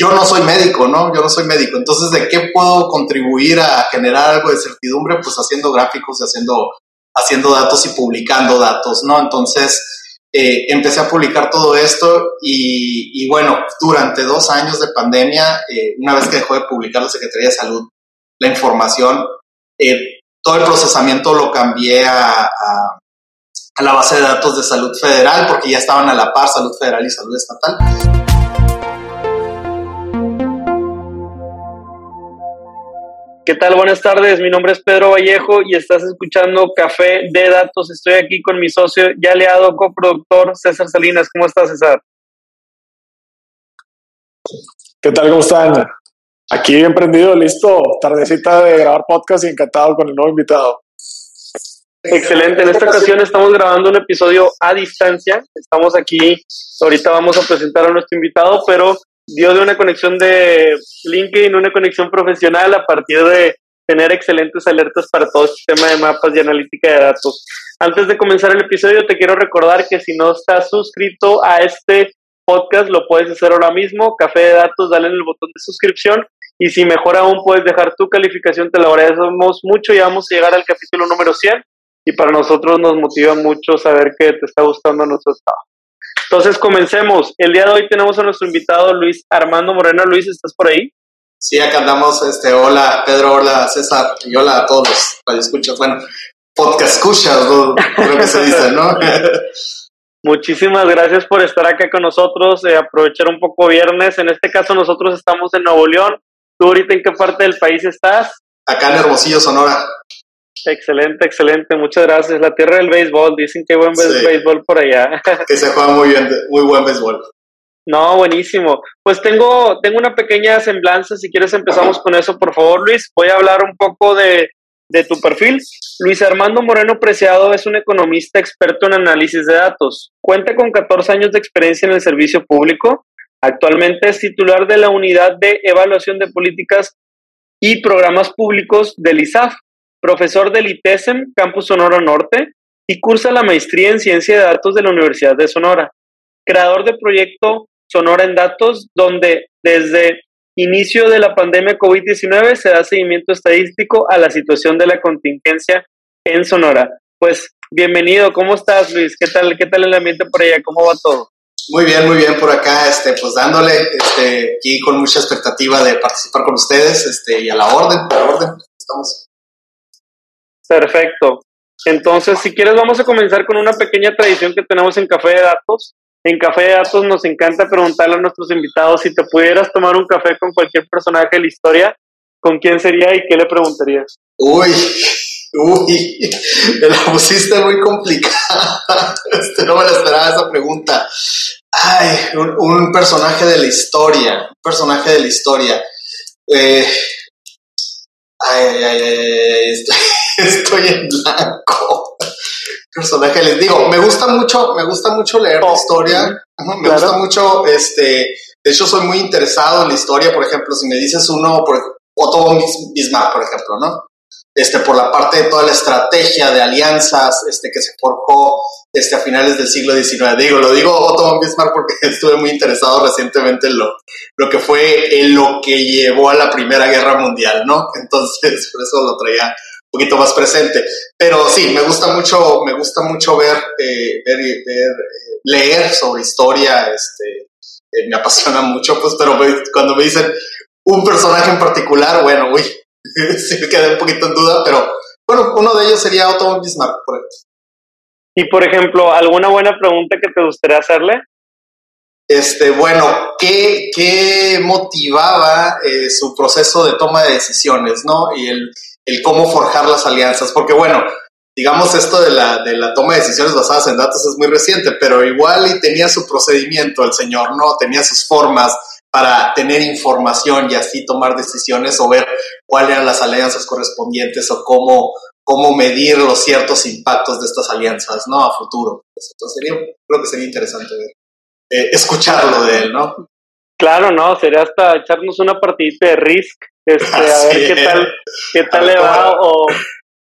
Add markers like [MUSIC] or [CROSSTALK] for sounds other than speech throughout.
yo no soy médico, ¿no? Yo no soy médico. Entonces, ¿de qué puedo contribuir a generar algo de certidumbre? Pues haciendo gráficos y haciendo, haciendo datos y publicando datos, ¿no? Entonces, eh, empecé a publicar todo esto y, bueno, durante dos años de pandemia, eh, una vez que dejó de publicar la Secretaría de Salud la información, eh, todo el procesamiento lo cambié a la base de datos de salud federal porque ya estaban a la par salud federal y salud estatal. ¿Qué tal? Buenas tardes, mi nombre es Pedro Vallejo y estás escuchando Café de Datos. Estoy aquí con mi socio y aliado coproductor César Salinas. ¿Cómo estás, César? ¿Qué tal? ¿Cómo están? Aquí emprendido, listo. Tardecita de grabar podcast y encantado con el nuevo invitado. Excelente. En esta ocasión estamos grabando un episodio a distancia. Estamos aquí. Ahorita vamos a presentar a nuestro invitado, pero dio de una conexión de LinkedIn, una conexión profesional a partir de tener excelentes alertas para todo el sistema de mapas y analítica de datos. Antes de comenzar el episodio, te quiero recordar que si no estás suscrito a este podcast, lo puedes hacer ahora mismo. Café de Datos, dale en el botón de suscripción. Y si mejor aún puedes dejar tu calificación, te lo agradecemos mucho. Ya vamos a llegar al capítulo número 100 y para nosotros nos motiva mucho saber que te está gustando nuestro trabajo. Entonces, comencemos. El día de hoy tenemos a nuestro invitado Luis Armando Moreno. Luis, ¿estás por ahí? Sí, acá andamos. Este, hola, Pedro, hola, César, y hola a todos los escuchas. Bueno, podcast escuchas, ¿no? creo que se dice, ¿no? [LAUGHS] Muchísimas gracias por estar acá con nosotros, eh, aprovechar un poco viernes. En este caso, nosotros estamos en Nuevo León. ¿Tú ahorita en qué parte del país estás? Acá en Hermosillo, Sonora. Excelente, excelente, muchas gracias. La tierra del béisbol, dicen que buen béisbol por allá. [LAUGHS] Que se juega muy bien, muy buen béisbol. No, buenísimo. Pues tengo, tengo una pequeña semblanza, si quieres empezamos con eso, por favor, Luis. Voy a hablar un poco de, de tu perfil. Luis Armando Moreno Preciado es un economista experto en análisis de datos. Cuenta con 14 años de experiencia en el servicio público. Actualmente es titular de la unidad de evaluación de políticas y programas públicos del ISAF, profesor del ITESM, Campus Sonora Norte, y cursa la maestría en Ciencia de Datos de la Universidad de Sonora. Creador de proyecto Sonora en Datos, donde desde inicio de la pandemia COVID-19 se da seguimiento estadístico a la situación de la contingencia en Sonora. Pues bienvenido, ¿cómo estás Luis? ¿Qué tal, qué tal el ambiente por allá? ¿Cómo va todo? Muy bien, muy bien por acá, este, pues dándole, este, aquí con mucha expectativa de participar con ustedes, este, y a la orden, a la orden, estamos. Perfecto. Entonces, si quieres, vamos a comenzar con una pequeña tradición que tenemos en Café de Datos. En Café de Datos nos encanta preguntarle a nuestros invitados si te pudieras tomar un café con cualquier personaje de la historia, ¿con quién sería y qué le preguntarías? Uy, uy, me la pusiste muy complicada. [LAUGHS] Este, no me la esperaba esa pregunta. Ay, un, un personaje de la historia, un personaje de la historia. Eh, Ay, ay, ay, ay, estoy, [LAUGHS] estoy en blanco. Personaje, les digo, me gusta mucho, me gusta mucho leer la historia, me gusta mucho, este, de hecho soy muy interesado en la historia, por ejemplo, si me dices uno, por Otto Bismarck, por ejemplo, ¿no? Este, por la parte de toda la estrategia de alianzas, este, que se forjó, este, a finales del siglo XIX. Digo, lo digo Otto von Bismarck porque [LAUGHS] estuve muy interesado recientemente en lo, lo que fue en lo que llevó a la Primera Guerra Mundial, ¿no? [LAUGHS] Entonces, por eso lo traía un poquito más presente. Pero sí, me gusta mucho, me gusta mucho ver, eh, ver, eh, leer sobre historia, este, eh, me apasiona [LAUGHS] mucho, pues, pero cuando me dicen un personaje en particular, bueno, uy, [LAUGHS] sí me quedé un poquito en duda, pero bueno, uno de ellos sería Otto Bismarck, por ejemplo. Y por ejemplo, ¿alguna buena pregunta que te gustaría hacerle? Este, bueno, ¿qué, qué motivaba eh, su proceso de toma de decisiones, ¿no? Y el, el, cómo forjar las alianzas. Porque bueno, digamos esto de la, de la toma de decisiones basadas en datos es muy reciente, pero igual y tenía su procedimiento el señor, ¿no? Tenía sus formas para tener información y así tomar decisiones o ver cuáles eran las alianzas correspondientes o cómo cómo medir los ciertos impactos de estas alianzas, ¿no? A futuro. Entonces, sería, creo que sería interesante ver, eh, escucharlo de él, ¿no? Claro, no, sería hasta echarnos una partidita de Risk, este, a [LAUGHS] ver qué tal, qué tal le va, o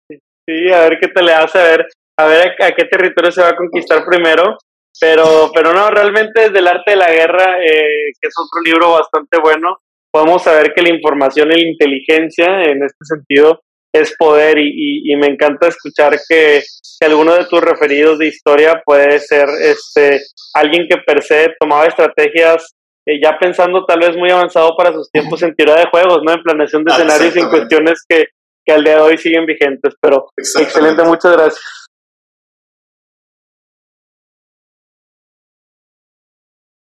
sí, a ver qué tal le hace, a ver, a ver a, qué territorio se va a conquistar primero. Pero, pero no, realmente desde el arte de la guerra, eh, que es otro libro bastante bueno, podemos saber que la información y la inteligencia en este sentido es poder y, me encanta escuchar que, alguno de tus referidos de historia puede ser este alguien que per se tomaba estrategias eh, ya pensando tal vez muy avanzado para sus tiempos en teoría de juegos, ¿no? En planeación de escenarios y en cuestiones que, que al día de hoy siguen vigentes, pero excelente, muchas gracias.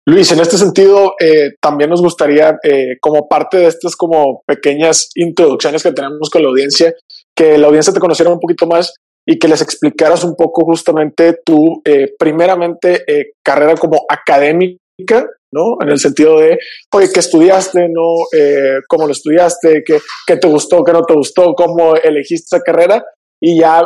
Luis, en este sentido, eh, también nos gustaría, eh, como parte de estas como pequeñas introducciones que tenemos con la audiencia, que la audiencia te conociera un poquito más y que les explicaras un poco justamente tu, eh, primeramente, carrera como académica, ¿no? En el sentido de, oye, ¿qué estudiaste, no? ¿Cómo lo estudiaste? ¿Qué, ¿Qué, te gustó? ¿Qué no te gustó? ¿Cómo elegiste esa carrera? Y ya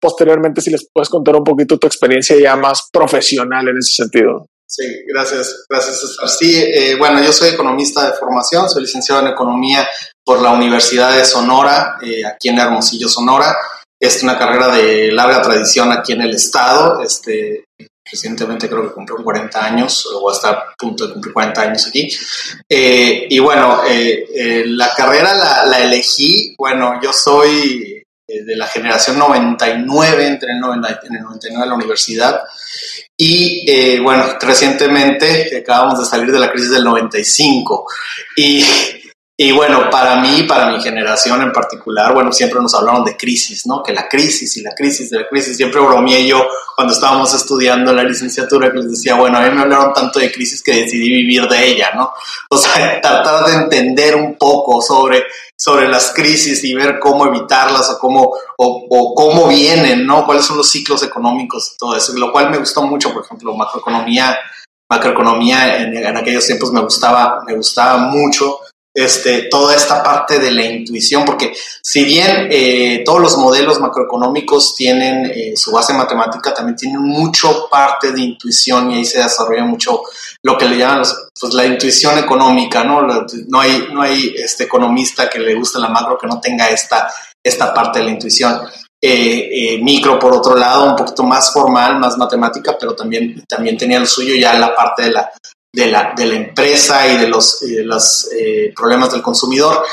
posteriormente, si les puedes contar un poquito tu experiencia ya más profesional en ese sentido. Sí, gracias, gracias César. Sí, eh, bueno, yo soy economista de formación, soy licenciado en economía por la Universidad de Sonora, eh, aquí en Hermosillo, Sonora. Es una carrera de larga tradición aquí en el estado. Este, recientemente creo que cumplió 40 años o hasta a punto de cumplir 40 años aquí. Eh, y bueno, la carrera la, la, elegí, bueno, yo soy de la generación 99, entré en, en el 99 a la universidad y eh, bueno, recientemente acabamos de salir de la crisis del 95 y, y bueno, para mí, para mi generación en particular, bueno, siempre nos hablaron de crisis, ¿no? Que la crisis y la crisis de la crisis, siempre bromeé yo cuando estábamos estudiando la licenciatura que les decía, bueno, a mí me hablaron tanto de crisis que decidí vivir de ella, ¿no? O sea, [LAUGHS] tratar de entender un poco sobre sobre las crisis y ver cómo evitarlas o cómo, o, cómo vienen, ¿no? Cuáles son los ciclos económicos y todo eso, lo cual me gustó mucho, por ejemplo, macroeconomía, macroeconomía en, en aquellos tiempos me gustaba, me gustaba mucho este, toda esta parte de la intuición, porque si bien eh, todos los modelos macroeconómicos tienen eh, su base matemática, también tienen mucho parte de intuición y ahí se desarrolla mucho lo que le llaman pues, la intuición económica, ¿no? No hay, no hay este economista que le guste la macro que no tenga esta, esta parte de la intuición. Eh, micro, por otro lado, un poquito más formal, más matemática, pero también, también tenía lo suyo ya la parte de la, de la, de la empresa y de los, los eh, problemas del consumidor.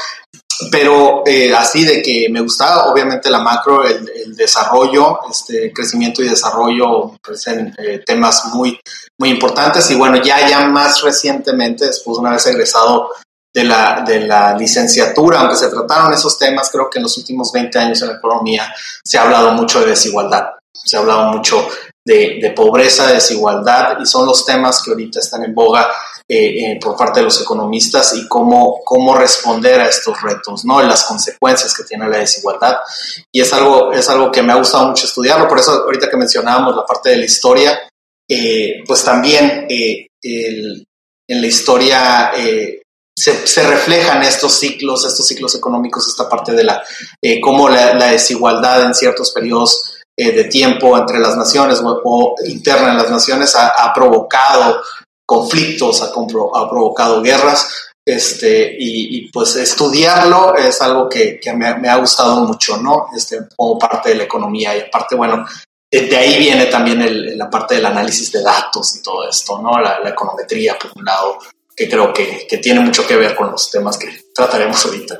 Pero eh, así de que me gustaba, obviamente, la macro, el, desarrollo, este crecimiento y desarrollo, me parecen eh, temas muy, muy importantes. Y bueno, ya, ya más recientemente, después de una vez egresado de la, de la licenciatura, aunque se trataron esos temas, creo que en los últimos 20 años en la economía se ha hablado mucho de desigualdad, se ha hablado mucho de, pobreza, desigualdad, y son los temas que ahorita están en boga eh, eh, por parte de los economistas y cómo, cómo responder a estos retos, ¿no? Las consecuencias que tiene la desigualdad. Y es algo, es algo que me ha gustado mucho estudiarlo, por eso ahorita que mencionábamos la parte de la historia, eh, pues también en la historia se, reflejan estos ciclos, estos ciclos económicos, esta parte de la, cómo la, la desigualdad en ciertos periodos eh, de tiempo entre las naciones o, interna en las naciones ha, provocado conflictos, ha, ha, provocado guerras. Este, y, pues estudiarlo es algo que, que me, ha gustado mucho, ¿no? Este, como parte de la economía y aparte, bueno, de ahí viene también el, la parte del análisis de datos y todo esto, ¿no? La, econometría, por un lado, que creo que, que, tiene mucho que ver con los temas que trataremos ahorita.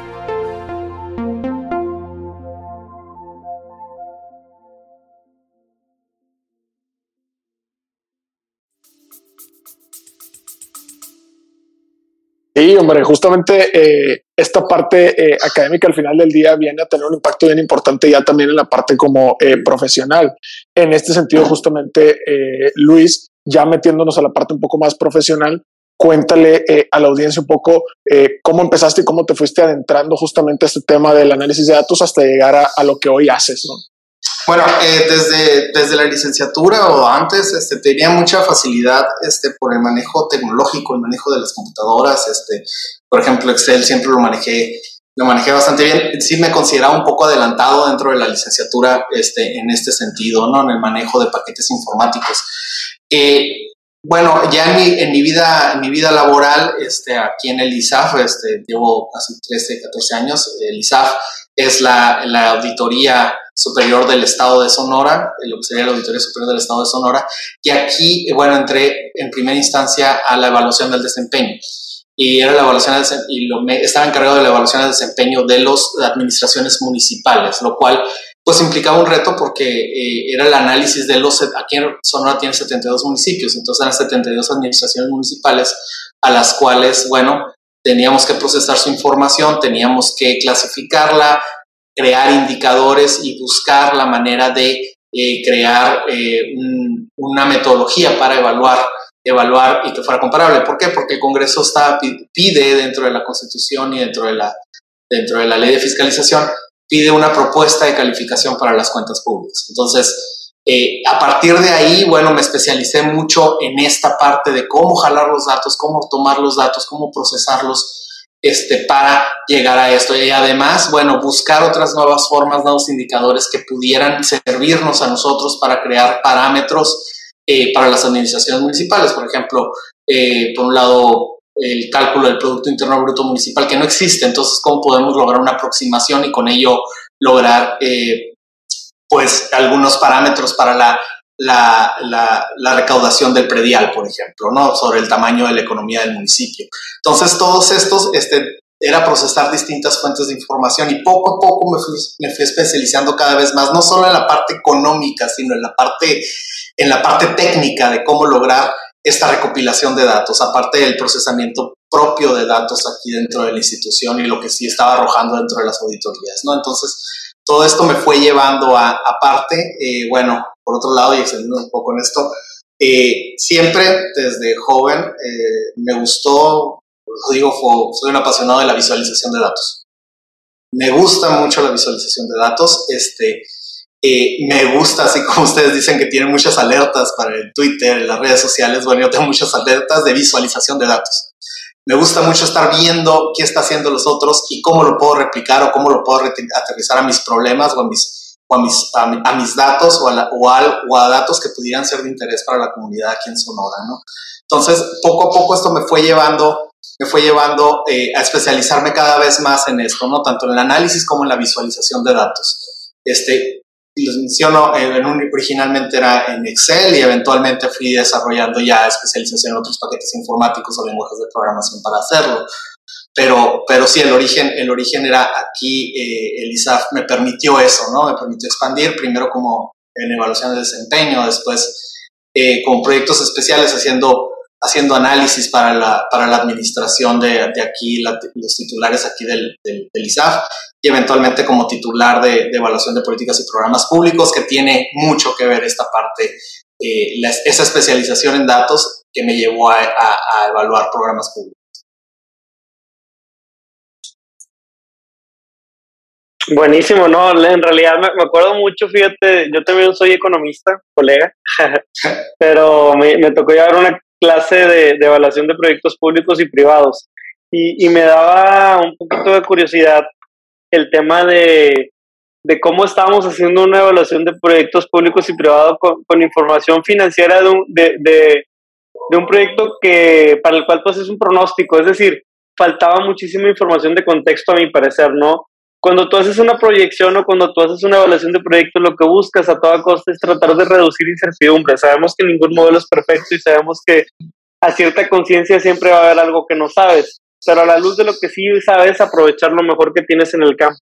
Justamente eh, esta parte eh, académica al final del día viene a tener un impacto bien importante ya también en la parte como eh, profesional. En este sentido, justamente, Luis, ya metiéndonos a la parte un poco más profesional, cuéntale a la audiencia un poco cómo empezaste y cómo te fuiste adentrando justamente a este tema del análisis de datos hasta llegar a, a lo que hoy haces, ¿no? Bueno, eh, desde, desde la licenciatura o antes este, tenía mucha facilidad este, por el manejo tecnológico, el manejo de las computadoras. Este, por ejemplo, Excel siempre lo manejé, lo manejé bastante bien. Sí me consideraba un poco adelantado dentro de la licenciatura este, en este sentido, ¿no? en el manejo de paquetes informáticos. Eh, bueno, ya en mi, en mi, vida, en mi vida laboral, este, aquí en el ISAF, este, llevo casi 13, 14 años, el ISAF es la, la auditoría superior del Estado de Sonora, lo que sería la Auditoría Superior del Estado de Sonora, y aquí, bueno, entré en primera instancia a la evaluación del desempeño. Y era la evaluación y lo, estaba encargado de la evaluación del desempeño de las administraciones municipales, lo cual pues implicaba un reto porque eh, era el análisis de los, aquí en Sonora tiene 72 municipios, entonces eran 72 administraciones municipales a las cuales, bueno, teníamos que procesar su información, teníamos que clasificarla, crear indicadores y buscar la manera de eh, crear eh, una metodología para evaluar, evaluar y que fuera comparable. ¿Por qué? Porque el Congreso está, pide dentro de la Constitución y dentro de la, dentro de la ley de fiscalización, pide una propuesta de calificación para las cuentas públicas. Entonces, eh, a partir de ahí, bueno, me especialicé mucho en esta parte de cómo jalar los datos, cómo tomar los datos, cómo procesarlos este, para llegar a esto. Y además, bueno, buscar otras nuevas formas, nuevos indicadores que pudieran servirnos a nosotros para crear parámetros eh, para las administraciones municipales. Por ejemplo, eh, por un lado, el cálculo del Producto Interno Bruto Municipal, que no existe. Entonces, ¿cómo podemos lograr una aproximación y con ello lograr, eh, pues, algunos parámetros para la la, la, recaudación del predial, por ejemplo, ¿no? Sobre el tamaño de la economía del municipio. Entonces, todos estos, este, era procesar distintas fuentes de información y poco a poco me fui, me fui, especializando cada vez más, no solo en la parte económica, sino en la parte, en la parte técnica de cómo lograr esta recopilación de datos, aparte del procesamiento propio de datos aquí dentro de la institución y lo que sí estaba arrojando dentro de las auditorías, ¿no? Entonces, todo esto me fue llevando a, aparte, eh, bueno, por otro lado, y extendiendo un poco en esto, eh, siempre desde joven eh, me gustó, digo, soy un apasionado de la visualización de datos. Me gusta mucho la visualización de datos. Este, me gusta, así como ustedes dicen que tienen muchas alertas para el Twitter, las redes sociales, bueno, yo tengo muchas alertas de visualización de datos. Me gusta mucho estar viendo qué está haciendo los otros y cómo lo puedo replicar o cómo lo puedo aterrizar a mis problemas o a mis a mis, datos o a, o, a, datos que pudieran ser de interés para la comunidad aquí en Sonora, ¿no? Entonces, poco a poco esto me fue llevando, me fue llevando eh, a especializarme cada vez más en esto, ¿no? Tanto en el análisis como en la visualización de datos. Este, les menciono, eh, originalmente era en Excel y eventualmente fui desarrollando ya especialización en otros paquetes informáticos o lenguajes de programación para hacerlo. Pero, pero sí, el origen, el origen era aquí, eh, el ISAF me permitió eso, ¿no? Me permitió expandir, primero como en evaluación de desempeño, después eh, con proyectos especiales haciendo, haciendo análisis para la, para la administración de, de aquí, los titulares aquí del, del, ISAF, y eventualmente como titular de, evaluación de políticas y programas públicos, que tiene mucho que ver esta parte, eh, esa especialización en datos que me llevó a, evaluar programas públicos. Buenísimo, no, en realidad me, acuerdo mucho, fíjate, yo también soy economista, colega, [LAUGHS] pero me, tocó llevar una clase de, evaluación de proyectos públicos y privados y, me daba un poquito de curiosidad el tema de, cómo estábamos haciendo una evaluación de proyectos públicos y privados con, información financiera de un, de un proyecto que para el cual pues es un pronóstico, es decir, faltaba muchísima información de contexto a mi parecer, ¿no? Cuando tú haces una proyección o cuando tú haces una evaluación de proyecto, lo que buscas a toda costa es tratar de reducir incertidumbre. Sabemos que ningún modelo es perfecto y sabemos que a cierta conciencia siempre va a haber algo que no sabes, pero a la luz de lo que sí sabes, aprovechar lo mejor que tienes en el campo.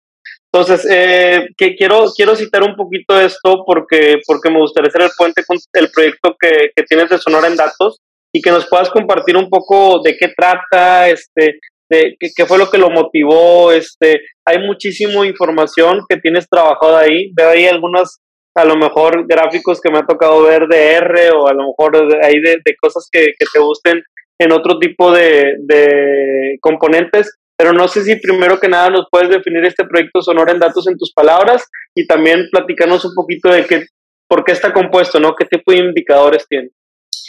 Entonces, eh, que quiero, quiero citar un poquito esto porque, porque me gustaría hacer el puente con el proyecto que, que tienes de Sonora en Datos y que nos puedas compartir un poco de qué trata, este, de qué, fue lo que lo motivó, este, hay muchísima información que tienes trabajado ahí, veo ahí algunas, a lo mejor gráficos que me ha tocado ver de R o a lo mejor ahí de, cosas que, te gusten en otro tipo de, de componentes, pero no sé si primero que nada nos puedes definir este proyecto Sonora en datos en tus palabras y también platicarnos un poquito de qué, por qué está compuesto, ¿no? ¿Qué tipo de indicadores tiene?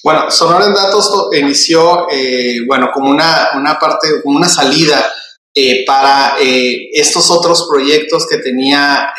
Bueno, Sonora en Datos inició, eh, bueno, como una, una parte, como una salida eh, para eh, estos otros proyectos que tenía,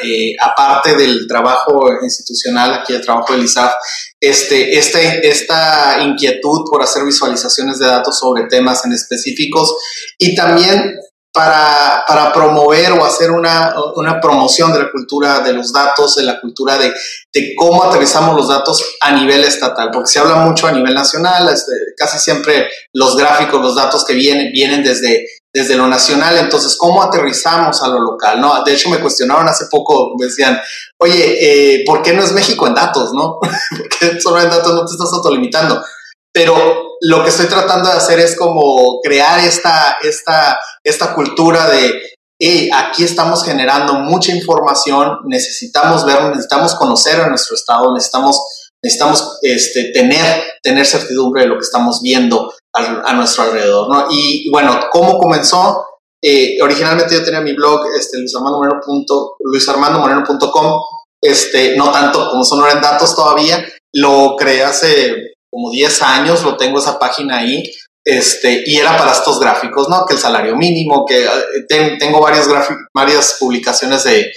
aparte del trabajo institucional, aquí el trabajo del ISAF, este, este, esta inquietud por hacer visualizaciones de datos sobre temas en específicos y también para, para, promover o hacer una, una, promoción de la cultura de los datos, de la cultura de, de, cómo aterrizamos los datos a nivel estatal, porque se habla mucho a nivel nacional, este, casi siempre los gráficos, los datos que vienen, vienen desde, desde lo nacional, entonces, ¿cómo aterrizamos a lo local? ¿no? De hecho, me cuestionaron hace poco, me decían, oye, eh, ¿por qué no es México en datos? ¿no? [LAUGHS] porque solo en datos no te estás autolimitando? Pero lo que estoy tratando de hacer es como crear esta, esta, esta cultura de, hey, aquí estamos generando mucha información, necesitamos ver, necesitamos conocer a nuestro estado, necesitamos, necesitamos este, tener, tener certidumbre de lo que estamos viendo a, nuestro alrededor, ¿no? Y bueno, ¿cómo comenzó? Eh, originalmente yo tenía mi blog, este, luisarmandomoreno.com, este, no tanto como en Datos todavía, lo creé hace como 10 años, lo tengo esa página ahí, este, y era para estos gráficos, ¿no? Que el salario mínimo, que eh, tengo varias, varias publicaciones de,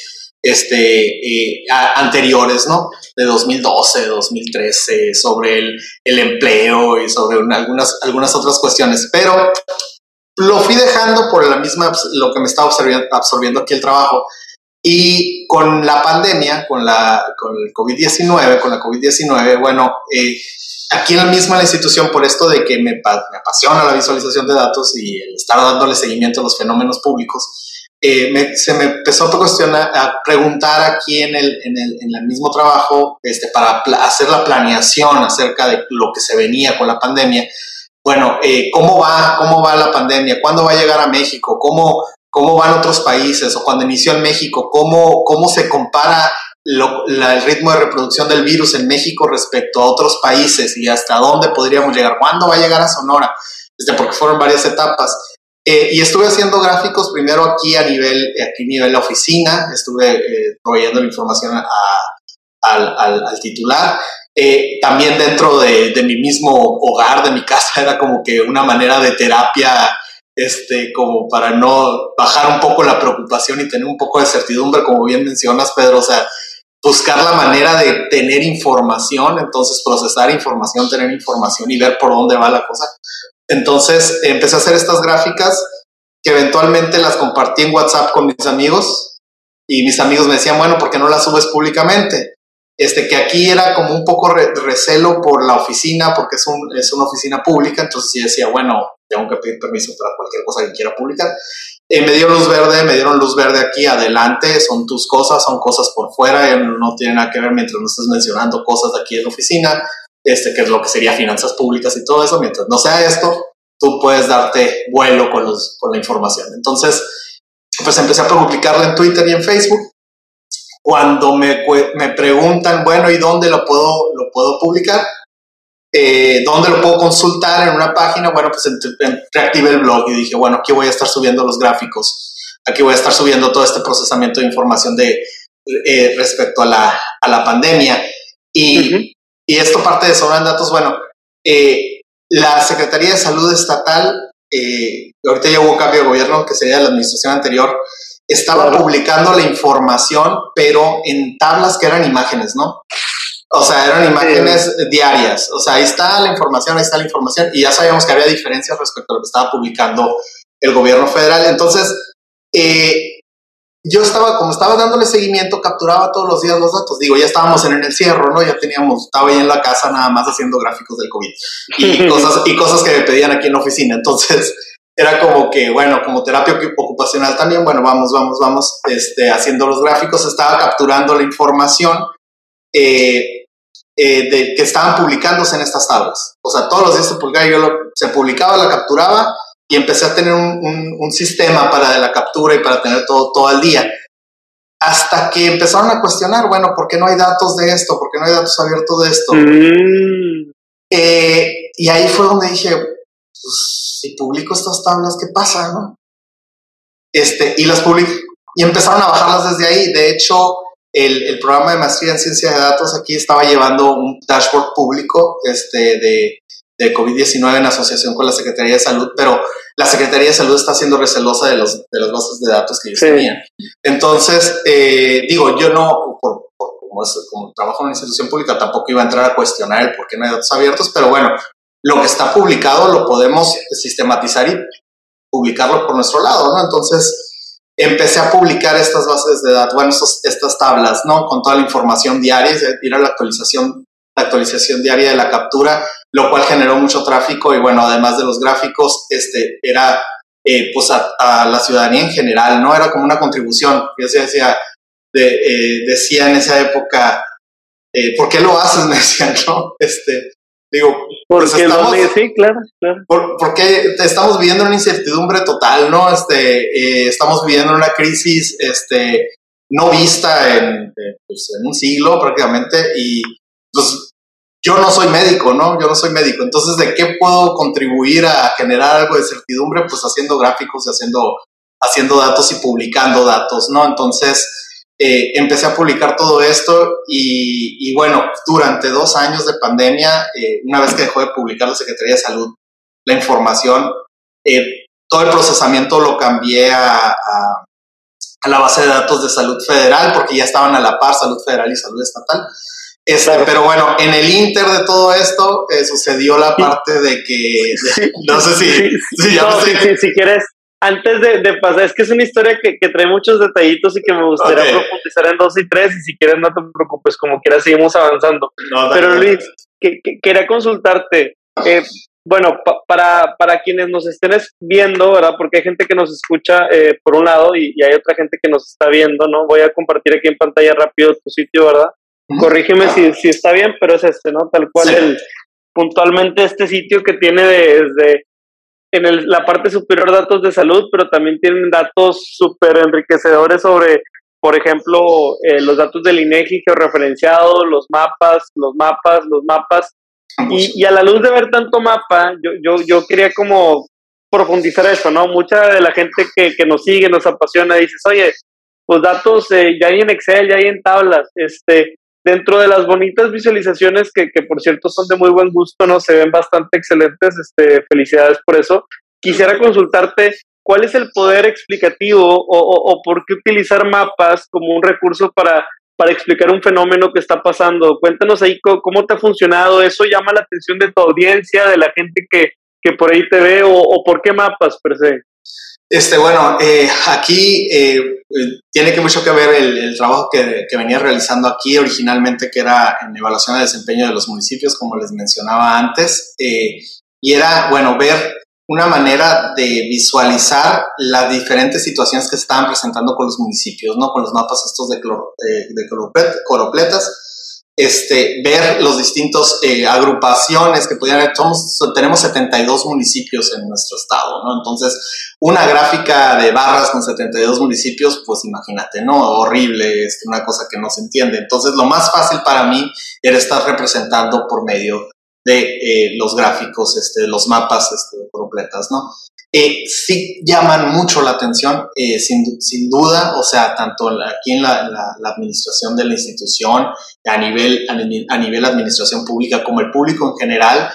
este, eh, anteriores, ¿no? De 2012, 2013, sobre el, el empleo y sobre algunas, algunas otras cuestiones, pero lo fui dejando por la misma, lo que me estaba absorbiendo, absorbiendo aquí el trabajo. Y con la pandemia, con, la, con el COVID-19, con la COVID-19, bueno, eh, aquí en la misma institución, por esto de que me, me, apasiona la visualización de datos y el estar dándole seguimiento a los fenómenos públicos, eh, se me empezó a cuestionar, a preguntar aquí en el, en el, en el mismo trabajo, este, para hacer la planeación acerca de lo que se venía con la pandemia. Bueno, eh, ¿cómo va? ¿Cómo va la pandemia? ¿Cuándo va a llegar a México? ¿Cómo, cómo van otros países? O cuando inició en México, ¿cómo, cómo se compara el ritmo de reproducción del virus en México respecto a otros países y hasta dónde podríamos llegar, cuándo va a llegar a Sonora, este, porque fueron varias etapas. Eh, y estuve haciendo gráficos primero aquí a nivel, aquí a nivel de oficina, estuve eh, proveyendo la información al, al, titular. Eh, también dentro de, de, mi mismo hogar, de mi casa, [LAUGHS] era como que una manera de terapia, este, como para no bajar un poco la preocupación y tener un poco de certidumbre, como bien mencionas, Pedro. O sea, buscar la manera de tener información, entonces procesar información, tener información y ver por dónde va la cosa. Entonces empecé a hacer estas gráficas que eventualmente las compartí en WhatsApp con mis amigos y mis amigos me decían, bueno, ¿por qué no las subes públicamente? Este, que aquí era como un poco recelo por la oficina, porque es, un, es una oficina pública, entonces sí decía, bueno, tengo que pedir permiso para cualquier cosa que quiera publicar. Eh, me dio luz verde, me dieron luz verde aquí, adelante, son tus cosas, son cosas por fuera, no tiene nada que ver mientras no estés mencionando cosas de aquí en la oficina, este, que es lo que sería finanzas públicas y todo eso, mientras no sea esto, tú puedes darte vuelo con, los, con la información. Entonces, pues empecé a publicarla en Twitter y en Facebook. Cuando me, me preguntan, bueno, ¿y dónde lo puedo, lo puedo publicar? Eh, ¿Dónde lo puedo consultar en una página? Bueno, pues reactivé el blog y dije, bueno, aquí voy a estar subiendo los gráficos, aquí voy a estar subiendo todo este procesamiento de información de, eh, respecto a la, a la pandemia. Y, y, esto parte de Sobran Datos, bueno, eh, la Secretaría de Salud Estatal, eh, ahorita ya hubo cambio de gobierno, que sería de la administración anterior, estaba publicando la información, pero en tablas que eran imágenes, ¿no? O sea, eran imágenes diarias. O sea, ahí está la información, ahí está la información. Y ya sabíamos que había diferencias respecto a lo que estaba publicando el gobierno federal. Entonces, eh, yo estaba, como estaba dándole seguimiento, capturaba todos los días los datos. Digo, ya estábamos en el encierro, ¿no? Ya teníamos, estaba ahí en la casa nada más haciendo gráficos del COVID y [LAUGHS] cosas, y cosas que me pedían aquí en la oficina. Entonces, era como que, bueno, como terapia ocupacional también, bueno, vamos, vamos, vamos, este, haciendo los gráficos, estaba capturando la información. Eh, eh, de, que estaban publicándose en estas tablas. O sea, todos los días se publicaba, yo lo, se publicaba, la capturaba y empecé a tener un, un, sistema para la captura y para tener todo, todo al día. Hasta que empezaron a cuestionar, bueno, ¿por qué no hay datos de esto? ¿Por qué no hay datos abiertos de esto? Mm. Eh, y ahí fue donde dije, pues, si publico estas tablas, ¿qué pasa? No? Este, y las publiqué y empezaron a bajarlas desde ahí. De hecho, el, el, programa de maestría en ciencia de datos aquí estaba llevando un dashboard público este, de, de COVID-19 en asociación con la Secretaría de Salud, pero la Secretaría de Salud está siendo recelosa de, los, de las bases de datos que ellos tenían. Entonces, eh, digo, yo no, por, como, como, trabajo en una institución pública, tampoco iba a entrar a cuestionar el por qué no hay datos abiertos, pero bueno, lo que está publicado lo podemos sistematizar y publicarlo por nuestro lado, ¿no? Entonces, empecé a publicar estas bases de datos, bueno, estas tablas, ¿no? Con toda la información diaria, ir a la actualización, la actualización diaria de la captura, lo cual generó mucho tráfico y bueno, además de los gráficos, este, era eh, pues a, la ciudadanía en general, ¿no? Era como una contribución, yo decía, de, eh, decía en esa época, eh, ¿por qué lo haces? [LAUGHS] Me decían, ¿no? Este, Digo, pues estamos, sí, claro, claro. porque estamos viviendo una incertidumbre total, ¿no? Este, eh, estamos viviendo una crisis este, no vista en, pues, en un siglo prácticamente y pues yo no soy médico, ¿no? Yo no soy médico. Entonces, ¿de qué puedo contribuir a generar algo de certidumbre? Pues haciendo gráficos y haciendo, haciendo datos y publicando datos, ¿no? Entonces, eh, empecé a publicar todo esto y, bueno, durante dos años de pandemia, eh, una vez que dejó de publicar la Secretaría de Salud la información, eh, todo el procesamiento lo cambié a, a, la base de datos de salud federal porque ya estaban a la par salud federal y salud estatal. Este, Pero bueno, en el inter de todo esto sucedió la parte de que, no sé si, si quieres, antes de, pasar, es que es una historia que, trae muchos detallitos y que me gustaría profundizar en dos y tres, y si quieres no te preocupes, como quieras seguimos avanzando. Pero Luis, que, quería consultarte, eh, bueno, para, para quienes nos estén viendo, ¿verdad? Porque hay gente que nos escucha eh, por un lado y, hay otra gente que nos está viendo, ¿no? Voy a compartir aquí en pantalla rápido tu sitio, ¿verdad? Corrígeme si, si está bien, pero es este, ¿no? Tal cual el, puntualmente este sitio que tiene desde en la parte superior datos de salud, pero también tienen datos súper enriquecedores sobre, por ejemplo, eh, los datos del INEGI georreferenciados, los mapas, los mapas, los mapas. Y, a la luz de ver tanto mapa, yo, yo, yo quería como profundizar eso, ¿no? Mucha de la gente que, que nos sigue, nos apasiona, dices, oye, pues datos eh, ya hay en Excel, ya hay en tablas, este, dentro de las bonitas visualizaciones que, que, por cierto son de muy buen gusto, no se ven bastante excelentes, este, felicidades por eso. Quisiera consultarte cuál es el poder explicativo o, por qué utilizar mapas como un recurso para, para explicar un fenómeno que está pasando. Cuéntanos ahí cómo, te ha funcionado, eso llama la atención de tu audiencia, de la gente que, que por ahí te ve o, o por qué mapas per se. Este, bueno, eh, aquí eh, tiene que mucho que ver el, trabajo que, venía realizando aquí originalmente, que era en evaluación de desempeño de los municipios, como les mencionaba antes, eh, y era, bueno, ver una manera de visualizar las diferentes situaciones que se estaban presentando con los municipios, ¿no? Con los mapas estos de, de coropletas este, ver los distintos eh, agrupaciones que pudieran haber. tenemos 72 municipios en nuestro estado, ¿no? Entonces, una gráfica de barras con 72 municipios, pues imagínate, ¿no? Horrible, es una cosa que no se entiende. Entonces, lo más fácil para mí era estar representando por medio de eh, los gráficos, este, los mapas este, completas, ¿no? Eh, sí llaman mucho la atención, eh, sin, sin, duda, o sea, tanto aquí en la, administración de la institución, a nivel, a, nivel administración pública, como el público en general,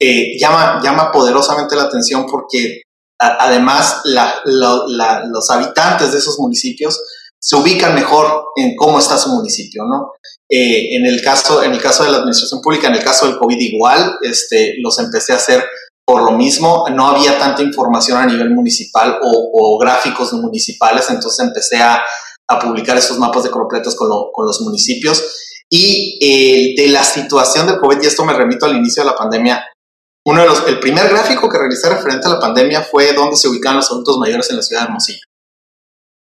eh, llama, llama poderosamente la atención porque además los habitantes de esos municipios se ubican mejor en cómo está su municipio, ¿no? en, el caso, en el caso de la administración pública, en el caso del COVID igual, este, los empecé a hacer por lo mismo, no había tanta información a nivel municipal o, gráficos municipales, entonces empecé a, publicar esos mapas de completos con, con los municipios. Y eh, de la situación del COVID, y esto me remito al inicio de la pandemia, uno de los, el primer gráfico que realicé referente a la pandemia fue dónde se ubicaban los adultos mayores en la ciudad de Hermosillo.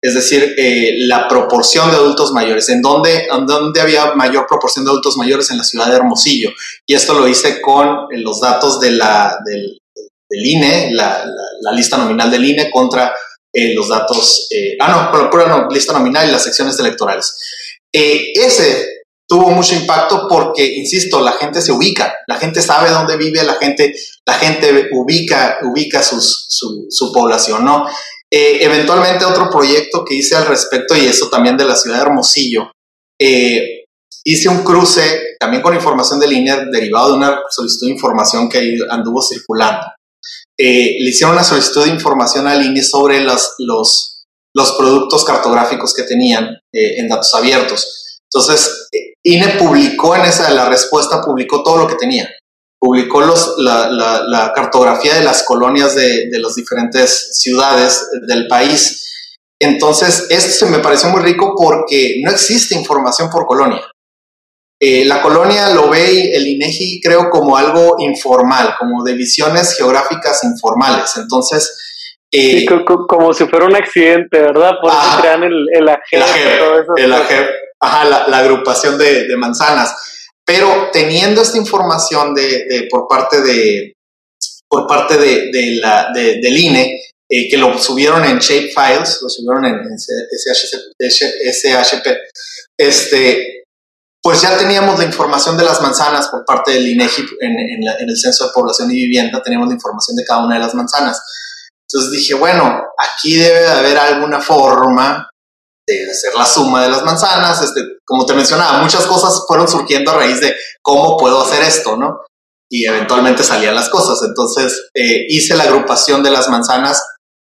Es decir, eh, la proporción de adultos mayores, en dónde, en dónde había mayor proporción de adultos mayores en la ciudad de Hermosillo. Y esto lo hice con los datos de la, del, INE, la, lista nominal del INE contra eh, los datos, eh, ah, no, pura lista nominal y las secciones electorales. ese tuvo mucho impacto porque, insisto, la gente se ubica, la gente sabe dónde vive, la gente, la gente ubica, ubica su, su, población, ¿no? Eventualmente otro proyecto que hice al respecto, y eso también de la ciudad de Hermosillo, hice un cruce también con información de línea derivado de una solicitud de información que anduvo circulando. Eh, le hicieron una solicitud de información al INE sobre los, los productos cartográficos que tenían eh, en datos abiertos. Entonces, eh, INE publicó en esa, la respuesta, publicó todo lo que tenía. Publicó los, la, la, la cartografía de las colonias de, de las diferentes ciudades del país. Entonces, esto se me pareció muy rico porque no existe información por colonia. Eh, la colonia lo ve el INEGI creo como algo informal, como de visiones geográficas informales. Entonces, eh, como si fuera un accidente, ¿verdad? Por eso crean el, el El ajá, la, agrupación de, manzanas. Pero teniendo esta información de, por parte de por parte de, la, del INE, eh, que lo subieron en Shapefiles, lo subieron en, SHP, este, pues ya teníamos la información de las manzanas por parte del INEGI en, en, el Censo de Población y Vivienda, teníamos la información de cada una de las manzanas. Entonces dije, bueno, aquí debe de haber alguna forma de hacer la suma de las manzanas. Este, como te mencionaba, muchas cosas fueron surgiendo a raíz de cómo puedo hacer esto, ¿no? Y eventualmente salían las cosas. Entonces eh, hice la agrupación de las manzanas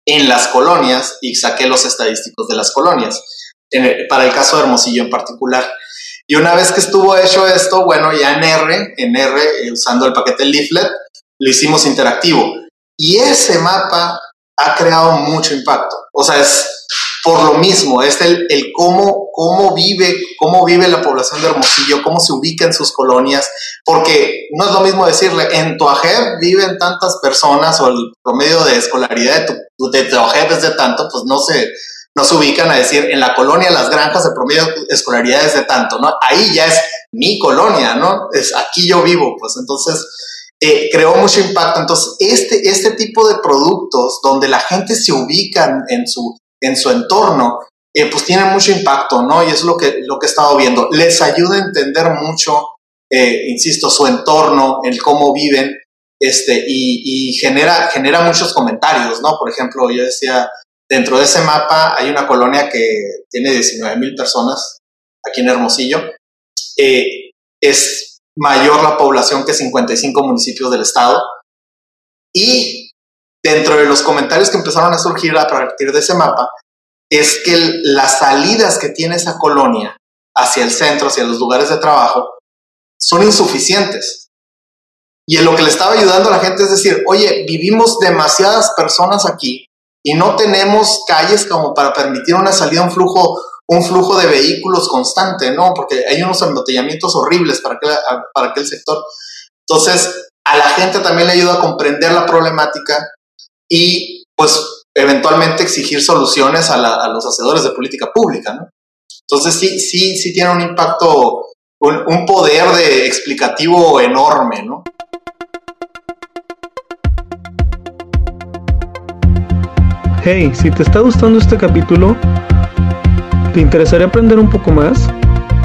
en las colonias y saqué los estadísticos de las colonias, para el caso de Hermosillo en particular. Y una vez que estuvo hecho esto, bueno, ya en R, en R, eh, usando el paquete Leaflet, lo hicimos interactivo. Y ese mapa ha creado mucho impacto. O sea, es por lo mismo, es el, el cómo, cómo, vive, cómo vive la población de Hermosillo, cómo se ubica en sus colonias, porque no es lo mismo decirle, en tu AJEB viven tantas personas o el promedio de escolaridad de tu, de tu AJEB es de tanto, pues no se, no se ubican a decir, en la colonia Las Granjas el promedio de escolaridad es de tanto, ¿no? Ahí ya es mi colonia, ¿no? Es aquí yo vivo, pues entonces eh, creó mucho impacto. Entonces, este, este tipo de productos donde la gente se ubica en su, en su entorno, eh, pues tienen mucho impacto, ¿no? Y es lo que, lo que he estado viendo. Les ayuda a entender mucho, eh, insisto, su entorno, el cómo viven, este, y, y, genera, genera muchos comentarios, ¿no? Por ejemplo, yo decía, Dentro de ese mapa hay una colonia que tiene 19 mil personas aquí en Hermosillo. Eh, es mayor la población que 55 municipios del estado. Y dentro de los comentarios que empezaron a surgir a partir de ese mapa, es que las salidas que tiene esa colonia hacia el centro, hacia los lugares de trabajo, son insuficientes. Y en lo que le estaba ayudando a la gente es decir, oye, vivimos demasiadas personas aquí y no tenemos calles como para permitir una salida, un flujo, un flujo de vehículos constante, ¿no? Porque hay unos embotellamientos horribles para aquel, para aquel sector. Entonces, a la gente también le ayuda a comprender la problemática y, pues, eventualmente exigir soluciones a, los hacedores de política pública, ¿no? Entonces, sí, sí, sí tiene un impacto, un poder de explicativo enorme, ¿no? Hey, si te está gustando este capítulo, ¿te interesaría aprender un poco más?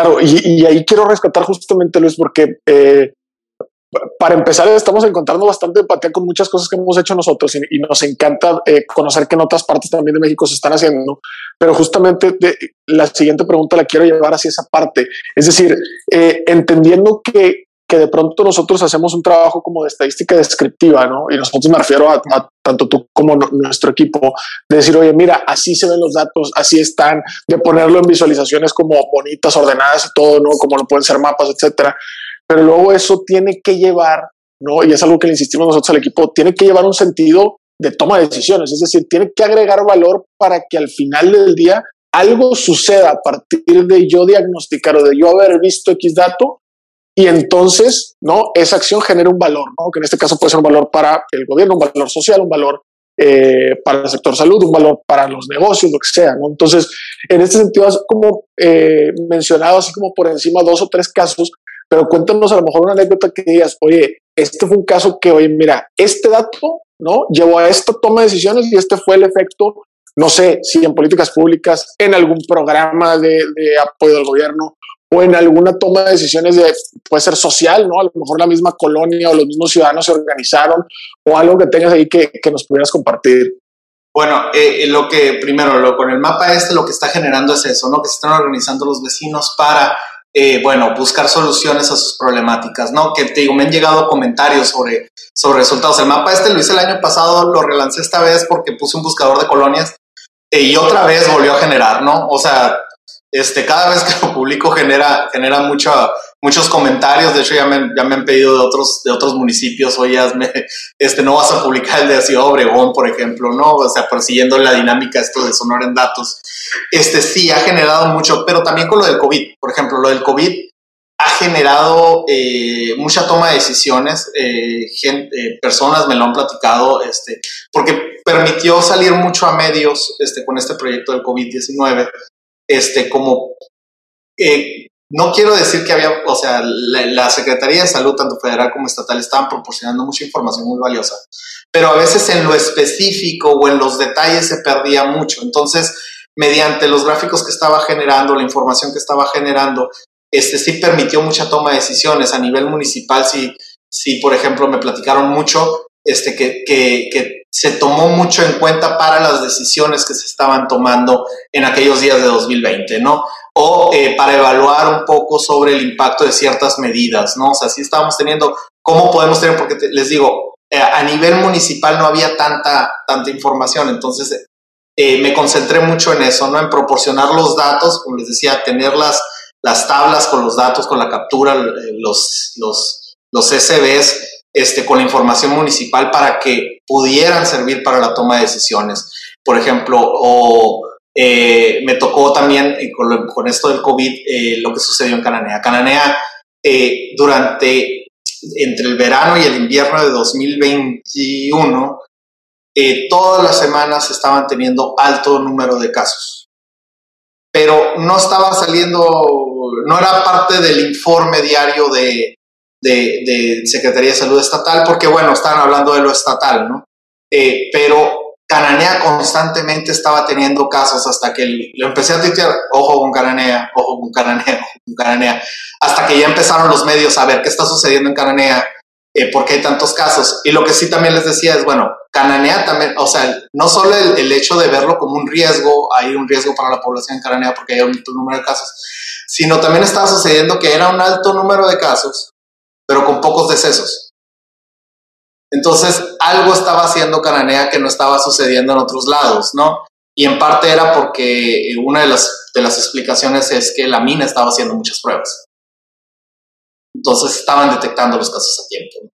Claro, y, ahí quiero rescatar justamente Luis, porque eh, para empezar, estamos encontrando bastante empatía con muchas cosas que hemos hecho nosotros y, nos encanta eh, conocer que en otras partes también de México se están haciendo. Pero justamente la siguiente pregunta la quiero llevar hacia esa parte. Es decir, eh, entendiendo que, que de pronto nosotros hacemos un trabajo como de estadística descriptiva, ¿no? Y nosotros me refiero a, tanto tú como nuestro equipo, de decir, oye, mira, así se ven los datos, así están, de ponerlo en visualizaciones como bonitas, ordenadas y todo, ¿no? Como lo pueden ser mapas, etcétera pero luego eso tiene que llevar, ¿no? Y es algo que le insistimos nosotros al equipo, tiene que llevar un sentido de toma de decisiones, es decir, tiene que agregar valor para que al final del día algo suceda a partir de yo diagnosticar o de yo haber visto X dato y entonces, ¿no? Esa acción genera un valor, ¿no? Que en este caso puede ser un valor para el gobierno, un valor social, un valor eh, para el sector salud, un valor para los negocios, lo que sea, ¿no? Entonces, en este sentido, has como eh, mencionado así como por encima dos o tres casos, pero cuéntanos a lo mejor una anécdota que digas, oye, este fue un caso que, oye, mira, este dato, ¿no? Llevó a esta toma de decisiones y este fue el efecto, no sé, si en políticas públicas, en algún programa de, de apoyo del gobierno, o en alguna toma de decisiones de, puede ser social, ¿no? A lo mejor la misma colonia o los mismos ciudadanos se organizaron o algo que tengas ahí que, que nos pudieras compartir. Bueno, eh, lo que primero, lo, con el mapa este lo que está generando es eso, ¿no? Que se están organizando los vecinos para, eh, bueno, buscar soluciones a sus problemáticas, ¿no? Que te digo, me han llegado comentarios sobre, sobre resultados. El mapa este lo hice el año pasado, lo relancé esta vez porque puse un buscador de colonias eh, y otra vez volvió a generar, ¿no? O sea, este, cada vez que [LAUGHS] lo publico genera, genera mucho, muchos comentarios. De hecho, ya me, ya me han pedido de otros, de otros municipios, oye, [LAUGHS] este, no vas a publicar el de Ciudad Obregón, por ejemplo, ¿no? O sea, persiguiendo la dinámica esto de Sonora en datos. Este sí ha generado mucho, pero también con lo del COVID. Por ejemplo, lo del COVID ha generado eh, mucha toma de decisiones. Eh, gente, personas me lo han platicado, este, porque permitió salir mucho a medios este, con este proyecto del COVID-19 este, como, eh, no quiero decir que había, o sea, la, Secretaría de Salud, tanto federal como estatal, estaban proporcionando mucha información muy valiosa, pero a veces en lo específico o en los detalles se perdía mucho. Entonces, mediante los gráficos que estaba generando, la información que estaba generando, este sí permitió mucha toma de decisiones a nivel municipal. Si, si por ejemplo, me platicaron mucho este, que, que, que se tomó mucho en cuenta para las decisiones que se estaban tomando en aquellos días de 2020, ¿no? O eh, para evaluar un poco sobre el impacto de ciertas medidas, ¿no? O sea, sí estábamos teniendo, ¿cómo podemos tener? Porque les digo, eh, a nivel municipal no había tanta, tanta información, entonces eh, me concentré mucho en eso, ¿no? En proporcionar los datos, como les decía, tener las, las tablas con los datos, con la captura, los, los, los SBs, este, con la información municipal para que pudieran servir para la toma de decisiones. Por ejemplo, o eh, me tocó también eh, con, esto del COVID eh, lo que sucedió en Cananea. Cananea, durante entre el verano y el invierno de 2021, todas las semanas estaban teniendo alto número de casos. Pero no estaba saliendo, no era parte del informe diario de, de, Secretaría de Salud Estatal, porque bueno, estaban hablando de lo estatal, ¿no? Eh, pero Cananea constantemente estaba teniendo casos hasta que lo empecé a tuitear, ojo con Cananea, ojo con Cananea, [LAUGHS] ojo con Cananea, hasta que ya empezaron los medios a ver qué está sucediendo en Cananea, eh, por qué hay tantos casos. Y lo que sí también les decía es, bueno, Cananea también, o sea, no solo el, el hecho de verlo como un riesgo, hay un riesgo para la población en Cananea porque hay un alto número de casos, sino también estaba sucediendo que era un alto número de casos pero con pocos decesos. Entonces, algo estaba haciendo Cananea que no estaba sucediendo en otros lados, ¿no? Y en parte era porque una de las, de las explicaciones es que la mina estaba haciendo muchas pruebas. Entonces, estaban detectando los casos a tiempo.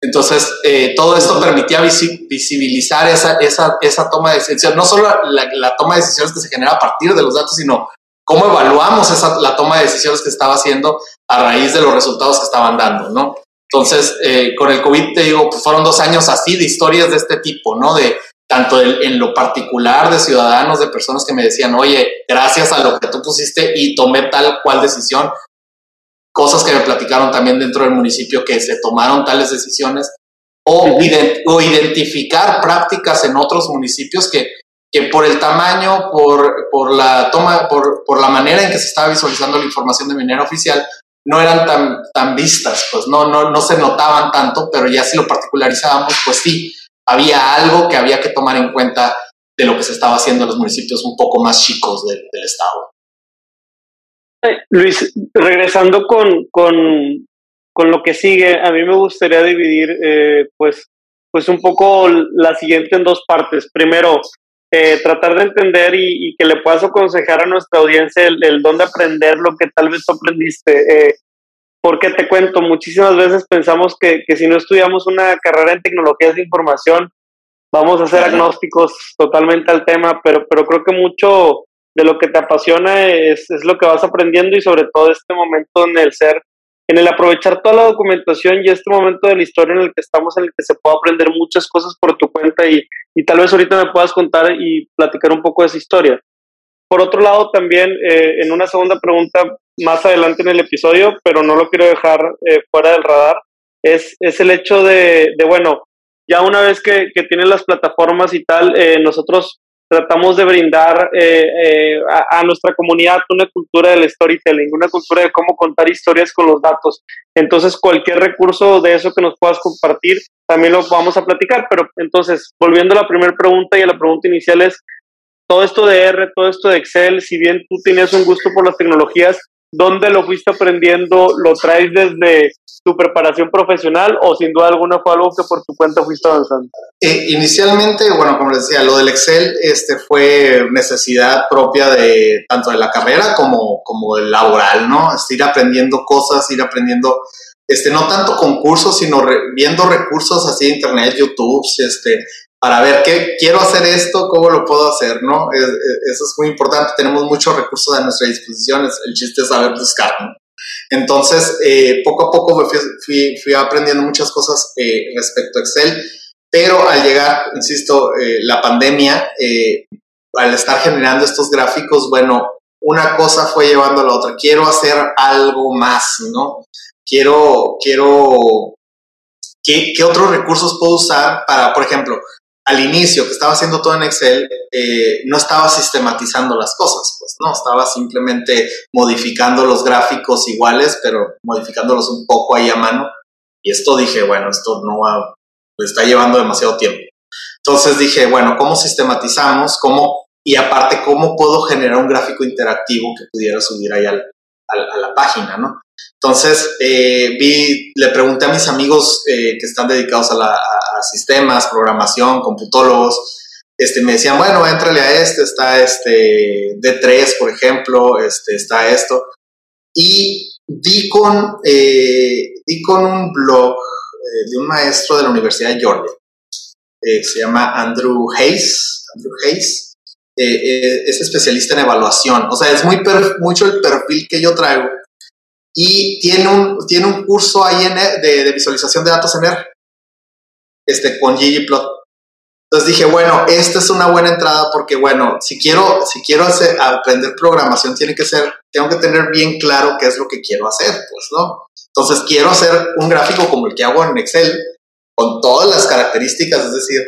Entonces, eh, todo esto permitía visibilizar esa, esa, esa, toma de decisiones, no solo la, la, toma de decisiones que se genera a partir de los datos, sino cómo evaluamos esa, la toma de decisiones que estaba haciendo a raíz de los resultados que estaban dando, ¿no? Entonces, eh, con el COVID, te digo, pues fueron dos años así de historias de este tipo, ¿no? De tanto en, lo particular de ciudadanos, de personas que me decían, oye, gracias a lo que tú pusiste y tomé tal cual decisión, cosas que me platicaron también dentro del municipio que se tomaron tales decisiones, o, o identificar prácticas en otros municipios que que por el tamaño, por, por la toma, por, por, la manera en que se estaba visualizando la información de manera oficial, no eran tan, tan vistas, pues no, no, no se notaban tanto, pero ya si lo particularizábamos, pues sí, había algo que había que tomar en cuenta de lo que se estaba haciendo en los municipios un poco más chicos del estado. Eh, Luis, regresando con, con, con, lo que sigue, a mí me gustaría dividir eh, pues, pues un poco la siguiente en dos partes. Primero, eh, tratar de entender y, que le puedas aconsejar a nuestra audiencia el, dónde aprender lo que tal vez tú aprendiste. Eh, Porque te cuento, muchísimas veces pensamos que, que si no estudiamos una carrera en tecnologías de información, vamos a ser agnósticos totalmente al tema, pero, pero creo que mucho de lo que te apasiona es, es, lo que vas aprendiendo y sobre todo este momento en el ser, en el aprovechar toda la documentación y este momento de la historia en el que estamos, en el que se puede aprender muchas cosas por tu cuenta y, tal vez ahorita me puedas contar y platicar un poco de esa historia. Por otro lado, también eh, en una segunda pregunta más adelante en el episodio, pero no lo quiero dejar eh, fuera del radar, es, es el hecho de, de bueno, ya una vez que, que tienen las plataformas y tal, eh, nosotros tratamos de brindar eh, eh, a, nuestra comunidad una cultura del storytelling, una cultura de cómo contar historias con los datos. Entonces, cualquier recurso de eso que nos puedas compartir, también lo vamos a platicar. Pero entonces, volviendo a la primera pregunta y a la pregunta inicial es, todo esto de R, todo esto de Excel, si bien tú tienes un gusto por las tecnologías, ¿dónde lo fuiste aprendiendo? ¿Lo traes desde tu preparación profesional o sin duda alguna fue algo que por tu cuenta fuiste avanzando? Eh, inicialmente, bueno, como les decía, lo del Excel este, fue necesidad propia de tanto de la carrera como, como del laboral, ¿no? Ir aprendiendo cosas, ir aprendiendo, este, no tanto concursos, sino re, viendo recursos así de internet, YouTube, este, para ver qué quiero hacer esto, cómo lo puedo hacer, ¿no? Es, eso es muy importante. Tenemos muchos recursos a nuestra disposición. El chiste es saber buscar, ¿no? Entonces, eh, poco a poco fui, fui, aprendiendo muchas cosas eh, respecto a Excel, pero al llegar, insisto, eh, la pandemia, al estar generando estos gráficos, bueno, una cosa fue llevando a la otra. Quiero hacer algo más, ¿no? Quiero, quiero, ¿qué, qué otros recursos puedo usar para, por ejemplo, al inicio, que estaba haciendo todo en Excel, eh, no estaba sistematizando las cosas, pues no, estaba simplemente modificando los gráficos iguales, pero modificándolos un poco ahí a mano. Y esto dije, bueno, esto no va, está llevando demasiado tiempo. Entonces dije, bueno, ¿cómo sistematizamos? ¿Cómo? Y aparte, ¿cómo puedo generar un gráfico interactivo que pudiera subir ahí a la página, ¿no? Entonces, eh, vi, le pregunté a mis amigos eh, que están dedicados a, la, a, sistemas, programación, computólogos, este, me decían, bueno, éntrale a este, está este D3, por ejemplo, este, está esto. Y di con, eh, di con un blog eh, de un maestro de la Universidad de Georgia, se llama Andrew Hayes, Andrew Hayes, es especialista en evaluación, o sea, es muy mucho el perfil que yo traigo y tiene un, tiene un curso ahí en, e, de, de, visualización de datos en R, este, con ggplot. Entonces dije, bueno, esta es una buena entrada porque, bueno, si quiero, si quiero hacer, aprender programación, tiene que ser, tengo que tener bien claro qué es lo que quiero hacer, pues, ¿no? Entonces quiero hacer un gráfico como el que hago en Excel, con todas las características, es decir,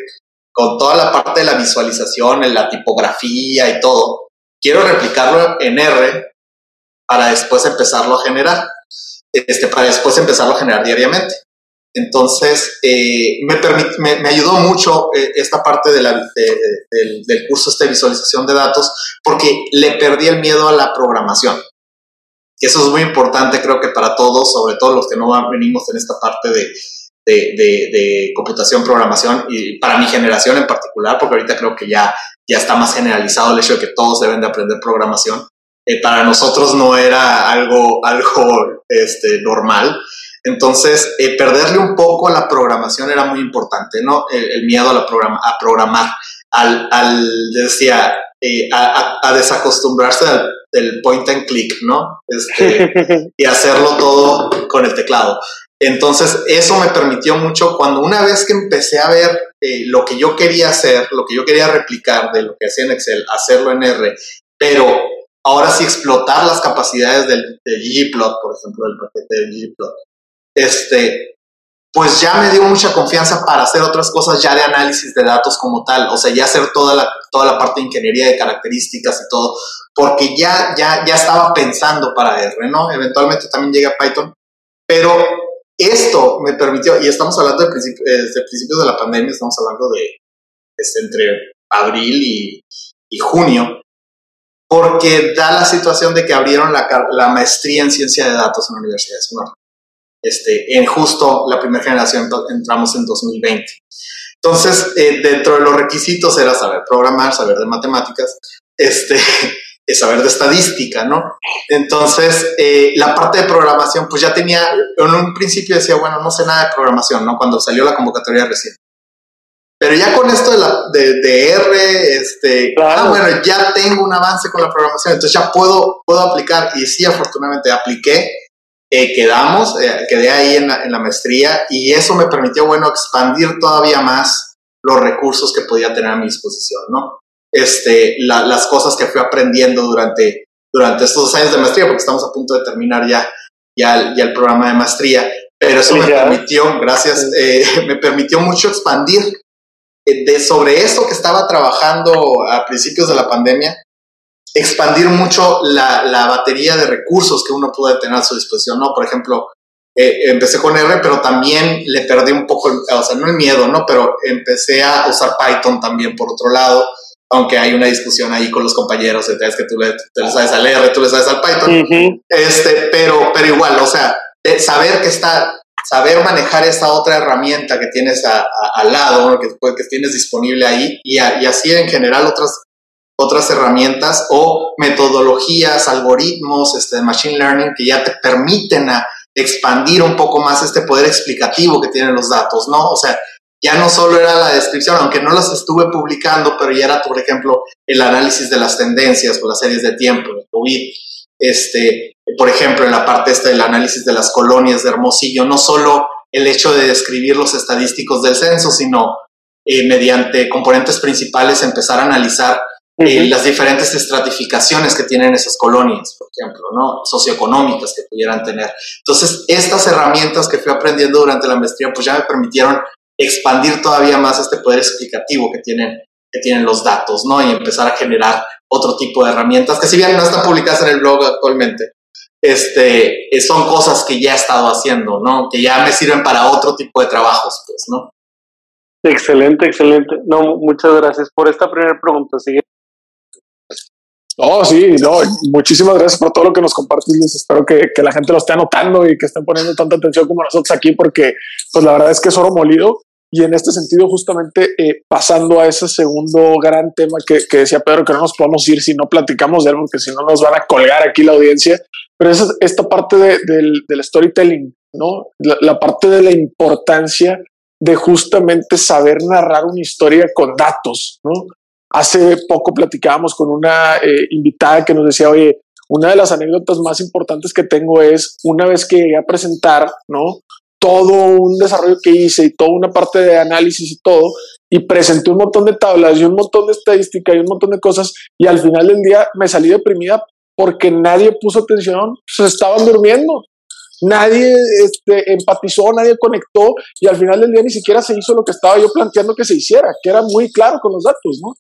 con toda la parte de la visualización, en la tipografía y todo. Quiero replicarlo en R para después empezarlo a generar, este, para después empezarlo a generar diariamente. Entonces, eh, me, me, me, ayudó mucho eh, esta parte de la, de, de, del curso este de visualización de datos porque le perdí el miedo a la programación. Y eso es muy importante, creo que para todos, sobre todo los que no venimos en esta parte de, de computación, programación, y para mi generación en particular, porque ahorita creo que ya, ya está más generalizado el hecho de que todos deben de aprender programación. Eh, para nosotros no era algo, algo este, normal. Entonces, eh, perderle un poco a la programación era muy importante, ¿no? El, el miedo a, la programa, a programar, al, al decía, eh, a, a, desacostumbrarse al, del point and click, ¿no? Este, [LAUGHS] y hacerlo todo con el teclado. Entonces, eso me permitió mucho cuando una vez que empecé a ver eh, lo que yo quería hacer, lo que yo quería replicar de lo que hacía en Excel, hacerlo en R, pero ahora sí explotar las capacidades del, del ggplot, por ejemplo, del paquete del ggplot, este, pues ya me dio mucha confianza para hacer otras cosas ya de análisis de datos como tal, o sea, ya hacer toda la, toda la parte de ingeniería de características y todo, porque ya, ya, ya estaba pensando para R, ¿no? Eventualmente también llegué a Python, pero esto me permitió, y estamos hablando de principio, desde principios de la pandemia, estamos hablando de este, entre abril y junio, porque da la situación de que abrieron la, maestría en ciencia de datos en la Universidad de Sonora. Este, en justo la primera generación entramos en 2020. Entonces, eh, dentro de los requisitos era saber programar, saber de matemáticas, este, [LAUGHS] saber de estadística, ¿no? Entonces, eh, la parte de programación, pues ya tenía, en un principio decía, bueno, no sé nada de programación, ¿no? Cuando salió la convocatoria recién. Pero ya con esto de, la, de, R, este, ah, bueno, ya tengo un avance con la programación, entonces ya puedo, puedo aplicar. Y sí, afortunadamente apliqué, eh, quedamos, eh, quedé ahí en la, en la maestría y eso me permitió, bueno, expandir todavía más los recursos que podía tener a mi disposición, ¿no? Este, las cosas que fui aprendiendo durante, durante estos dos años de maestría, porque estamos a punto de terminar ya, ya, ya el programa de maestría, pero eso me permitió, gracias, eh, [LAUGHS] me permitió mucho expandir de sobre eso que estaba trabajando a principios de la pandemia, expandir mucho la, la batería de recursos que uno puede tener a su disposición, ¿no? Por ejemplo, eh, empecé con R, pero también le perdí un poco, o sea, no el miedo, ¿no? Pero empecé a usar Python también por otro lado, aunque hay una discusión ahí con los compañeros, es que tú le, sabes al R, tú le sabes al Python, este, pero, pero igual, o sea, saber que está, saber manejar esta otra herramienta que tienes al lado, que, que tienes disponible ahí, y, así en general otras otras herramientas o metodologías, algoritmos este, machine learning que ya te permiten a expandir un poco más este poder explicativo que tienen los datos, ¿no? O sea, ya no solo era la descripción, aunque no las estuve publicando, pero ya era, por ejemplo, el análisis de las tendencias o las series de tiempo, de COVID. Este, por ejemplo, en la parte esta del análisis de las colonias de Hermosillo, no solo el hecho de describir los estadísticos del censo, sino eh, mediante componentes principales empezar a analizar eh, las diferentes estratificaciones que tienen esas colonias, por ejemplo, ¿no? socioeconómicas que pudieran tener. Entonces, estas herramientas que fui aprendiendo durante la maestría, pues ya me permitieron expandir todavía más este poder explicativo que tienen, que tienen los datos, ¿no? Y empezar a generar otro tipo de herramientas que si bien no están publicadas en el blog actualmente, este, eh, son cosas que ya he estado haciendo, ¿no? Que ya me sirven para otro tipo de trabajos, pues, ¿no? Excelente, excelente. No, muchas gracias por esta primera pregunta. Sigue Oh, sí, no, muchísimas gracias por todo lo que nos compartes, Espero que, que, la gente lo esté anotando y que estén poniendo tanta atención como nosotros aquí, porque pues la verdad es que es oro molido. Y en este sentido, justamente eh, pasando a ese segundo gran tema que, que, decía Pedro, que no nos podemos ir si no platicamos de él, porque si no nos van a colgar aquí la audiencia. Pero esa, esta parte de, del, del, storytelling, ¿no? La, la parte de la importancia de justamente saber narrar una historia con datos, ¿no? Hace poco platicábamos con una eh, invitada que nos decía, oye, una de las anécdotas más importantes que tengo es una vez que llegué a presentar, ¿no? Todo un desarrollo que hice y toda una parte de análisis y todo, y presenté un montón de tablas y un montón de estadística y un montón de cosas, y al final del día me salí deprimida porque nadie puso atención, se estaban durmiendo, nadie este, empatizó, nadie conectó, y al final del día ni siquiera se hizo lo que estaba yo planteando que se hiciera, que era muy claro con los datos, ¿no?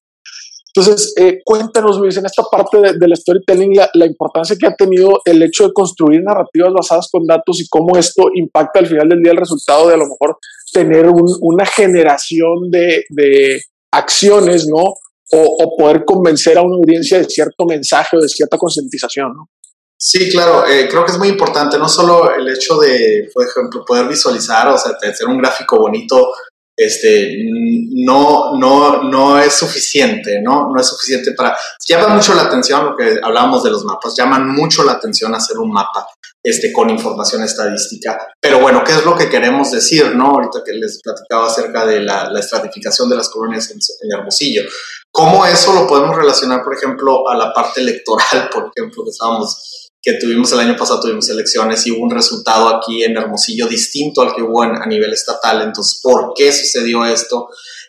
Entonces, eh, cuéntanos, Luis, en esta parte del storytelling, la, importancia que ha tenido el hecho de construir narrativas basadas con datos y cómo esto impacta al final del día el resultado de a lo mejor tener una generación de, acciones, ¿no? O, poder convencer a una audiencia de cierto mensaje o de cierta concientización, ¿no? Sí, claro, eh, creo que es muy importante, no solo el hecho de, por ejemplo, poder visualizar, o sea, hacer un gráfico bonito este, no, no, no es suficiente, ¿no? No es suficiente para... Llama mucho la atención lo que hablábamos de los mapas, llaman mucho la atención hacer un mapa este, con información estadística. Pero bueno, ¿qué es lo que queremos decir, no? Ahorita que les platicaba acerca de la, la estratificación de las colonias en, en Hermosillo. ¿Cómo eso lo podemos relacionar, por ejemplo, a la parte electoral, [LAUGHS] por ejemplo, que estábamos que tuvimos el año pasado, tuvimos elecciones y hubo un resultado aquí en Hermosillo distinto al que hubo a nivel estatal. Entonces, ¿por qué sucedió esto?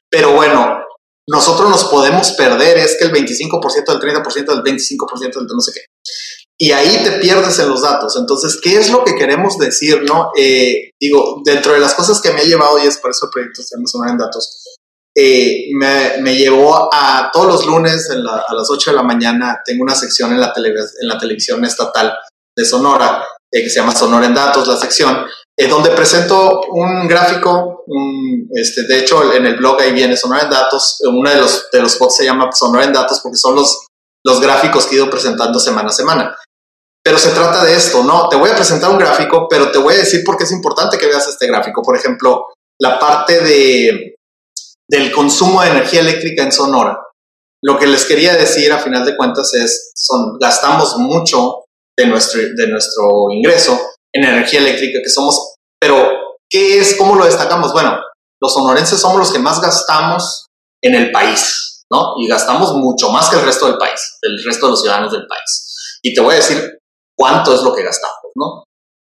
Pero bueno, nosotros nos podemos perder, es que el 25% del 30% del 25% del no sé qué. Y ahí te pierdes en los datos. Entonces, ¿qué es lo que queremos decir? no eh, Digo, dentro de las cosas que me ha llevado, y es por eso el proyecto se llama en Datos, eh, me, me, llevó a todos los lunes a las 8 de la mañana, tengo una sección en la, en la televisión estatal de Sonora, eh, que se llama Sonora en Datos, la sección, eh, donde presento un gráfico, este, de hecho en el blog ahí viene Sonora en Datos, uno de los, de los spots se llama Sonora en Datos porque son los, los gráficos que he ido presentando semana a semana. Pero se trata de esto, ¿no? Te voy a presentar un gráfico, pero te voy a decir por qué es importante que veas este gráfico. Por ejemplo, la parte de, del consumo de energía eléctrica en Sonora. lo que les quería decir a final de cuentas es, son, gastamos mucho de nuestro, de nuestro ingreso en energía eléctrica que somos, pero ¿qué es? ¿Cómo lo destacamos? Bueno, los sonorenses somos los que más gastamos en el país, ¿no? Y gastamos mucho más que el resto del país, el resto de los ciudadanos del país. Y te voy a decir cuánto es lo que gastamos, ¿no?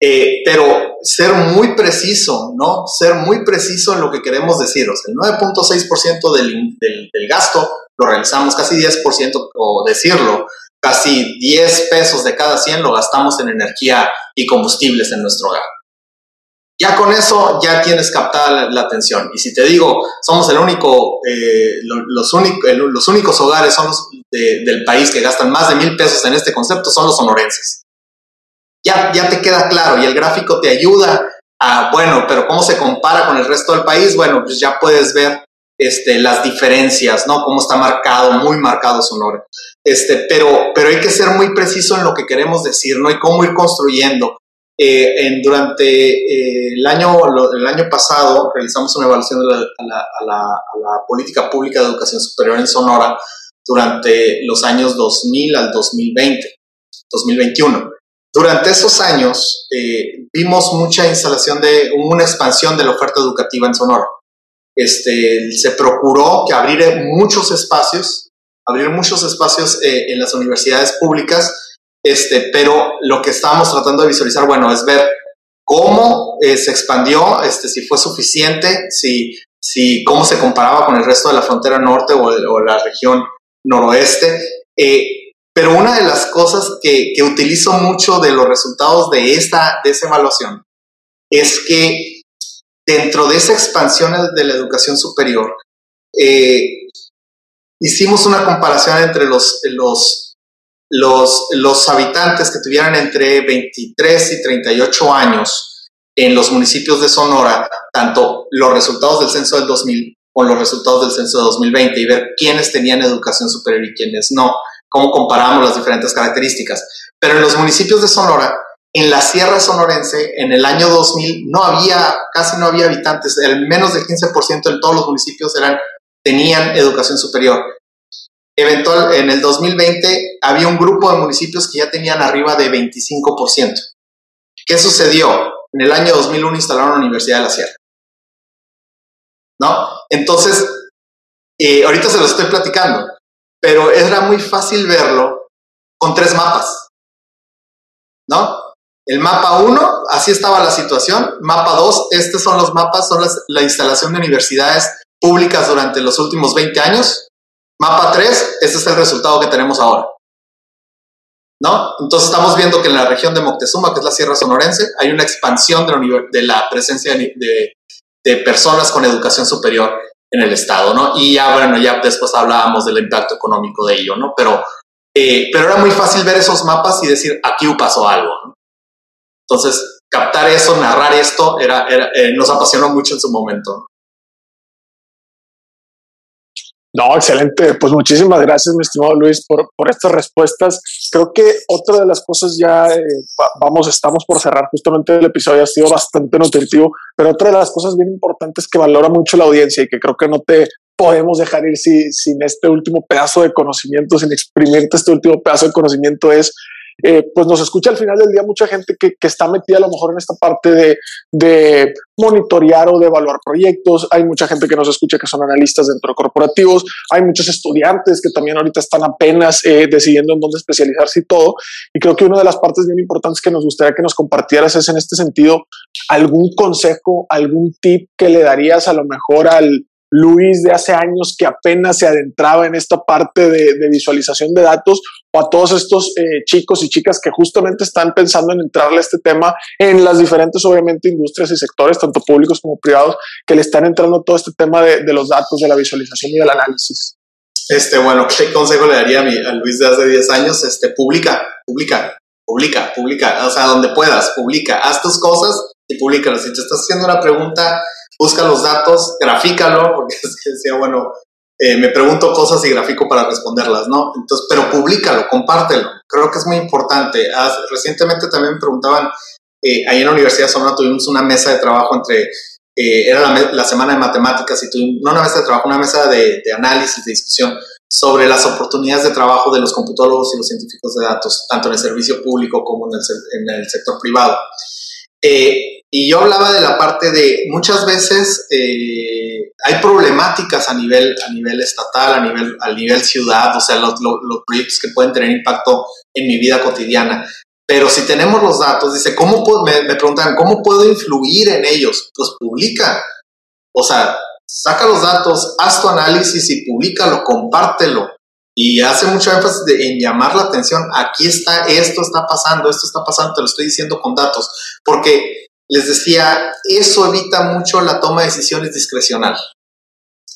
Eh, pero ser muy preciso, ¿no? Ser muy preciso en lo que queremos decir. O sea, el 9.6% del, del, del, gasto lo realizamos, casi 10%, o decirlo, casi 10 pesos de cada 100 lo gastamos en energía y combustibles en nuestro hogar. Ya con eso ya tienes captada la, atención. Y si te digo, somos el único, eh, los, único, los únicos hogares son los del país que gastan más de mil pesos en este concepto, son los sonorenses. Ya, ya te queda claro y el gráfico te ayuda a, bueno, pero ¿cómo se compara con el resto del país? Bueno, pues ya puedes ver este, las diferencias, ¿no? Cómo está marcado, muy marcado Sonora. Este, pero, pero hay que ser muy preciso en lo que queremos decir, ¿no? Y cómo ir construyendo. Eh, en, durante eh, el, año, el año pasado realizamos una evaluación de la, a, la, a, la, política pública de educación superior en Sonora durante los años 2000 al 2020, 2021. Durante esos años eh, vimos mucha instalación de una expansión de la oferta educativa en Sonora. Este, se procuró que abrir muchos espacios, abrir muchos espacios eh, en las universidades públicas, este, pero lo que estábamos tratando de visualizar, bueno, es ver cómo eh, se expandió, este, si fue suficiente, si, si, cómo se comparaba con el resto de la frontera norte o, la región noroeste. Eh, pero una de las cosas que, que, utilizo mucho de los resultados de esta de esa evaluación es que dentro de esa expansión de la educación superior, eh, hicimos una comparación entre los, los, los, los habitantes que tuvieran entre 23 y 38 años en los municipios de Sonora, tanto los resultados del censo del 2000 con los resultados del censo de 2020 y ver quiénes tenían educación superior y quiénes no, cómo comparamos las diferentes características. Pero en los municipios de Sonora, en la Sierra Sonorense, en el año 2000, no había, casi no había habitantes, el menos del 15% en todos los municipios eran, tenían educación superior. Eventual, en el 2020 había un grupo de municipios que ya tenían arriba de 25%. ¿Qué sucedió? En el año 2001 instalaron la Universidad de la Sierra. ¿no? Entonces, eh, ahorita se lo estoy platicando, pero era muy fácil verlo con tres mapas, ¿no? El mapa 1, así estaba la situación. Mapa 2, estos son los mapas, son la instalación de universidades públicas durante los últimos 20 años. Mapa 3, este es el resultado que tenemos ahora. ¿No? Entonces estamos viendo que en la región de Moctezuma, que es la Sierra Sonorense, hay una expansión de la, presencia de personas con educación superior en el Estado, ¿no? Y ya, bueno, ya después hablábamos del impacto económico de ello, ¿no? Pero, eh, pero era muy fácil ver esos mapas y decir, aquí pasó algo, ¿no? Entonces, captar eso, narrar esto, era, eh, nos apasionó mucho en su momento. No, excelente. Pues muchísimas gracias, mi estimado Luis, por, por estas respuestas. Creo que otra de las cosas ya, eh, vamos, estamos por cerrar justamente el episodio, ha sido bastante nutritivo, pero otra de las cosas bien importantes que valora mucho la audiencia y que creo que no te podemos dejar ir si, sin este último pedazo de conocimiento, sin exprimirte este último pedazo de conocimiento es eh, pues nos escucha al final del día mucha gente que, que, está metida a lo mejor en esta parte de, de, monitorear o de evaluar proyectos. Hay mucha gente que nos escucha que son analistas dentro de corporativos. Hay muchos estudiantes que también ahorita están apenas eh, decidiendo en dónde especializarse y todo. Y creo que una de las partes bien importantes que nos gustaría que nos compartieras es en este sentido algún consejo, algún tip que le darías a lo mejor al, Luis de hace años que apenas se adentraba en esta parte de, de visualización de datos o a todos estos eh, chicos y chicas que justamente están pensando en entrarle a este tema en las diferentes, obviamente, industrias y sectores, tanto públicos como privados, que le están entrando todo este tema de, de los datos, de la visualización y del análisis. Este, bueno, ¿qué consejo le daría a, mi, a Luis de hace 10 años? Este, publica, publica, publica, publica, o sea, donde puedas, publica, haz tus cosas y públicalas. Si te estás haciendo una pregunta busca los datos, grafícalo, porque [LAUGHS] es que decía, bueno, eh, me pregunto cosas y grafico para responderlas, ¿no? Entonces, pero públicalo, compártelo. Creo que es muy importante. recientemente también me preguntaban, eh, ahí en la Universidad de Sonora tuvimos una mesa de trabajo entre, eh, era la, la, semana de matemáticas y tuvimos, no una mesa de trabajo, una mesa de, de análisis, de discusión sobre las oportunidades de trabajo de los computólogos y los científicos de datos, tanto en el servicio público como en el, en el sector privado. Eh, y yo hablaba de la parte de muchas veces eh, hay problemáticas a nivel, a nivel estatal, a nivel, a nivel ciudad, o sea, los, los, proyectos que pueden tener impacto en mi vida cotidiana. Pero si tenemos los datos, dice, ¿cómo me, me preguntan, ¿cómo puedo influir en ellos? Pues publica. O sea, saca los datos, haz tu análisis y públicalo, compártelo. Y hace mucho énfasis en llamar la atención, aquí está, esto está pasando, esto está pasando, te lo estoy diciendo con datos, porque les decía, eso evita mucho la toma de decisiones discrecional.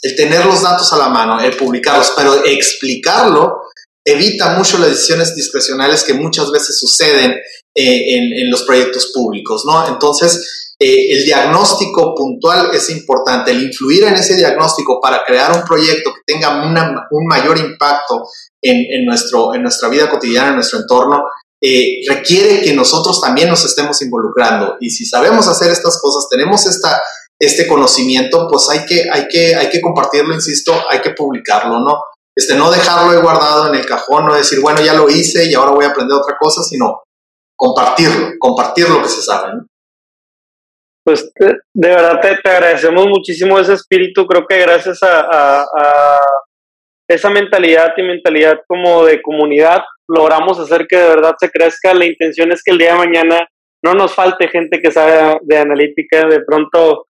El tener los datos a la mano, el publicarlos, pero explicarlo evita mucho las decisiones discrecionales que muchas veces suceden eh, en, en, los proyectos públicos, ¿no? Entonces, eh, el diagnóstico puntual es importante, el influir en ese diagnóstico para crear un proyecto que tenga un mayor impacto en, nuestro, en nuestra vida cotidiana, en nuestro entorno, eh, requiere que nosotros también nos estemos involucrando. Y si sabemos hacer estas cosas, tenemos esta, este conocimiento, pues hay que, hay, que, hay que compartirlo, insisto, hay que publicarlo, ¿no? Este, no dejarlo guardado en el cajón, no decir, bueno, ya lo hice y ahora voy a aprender otra cosa, sino compartirlo, compartir lo que se sabe. ¿no? pues de verdad te, agradecemos muchísimo ese espíritu. Creo que gracias a, esa mentalidad y mentalidad como de comunidad logramos hacer que de verdad se crezca. La intención es que el día de mañana no nos falte gente que sabe de analítica. De pronto,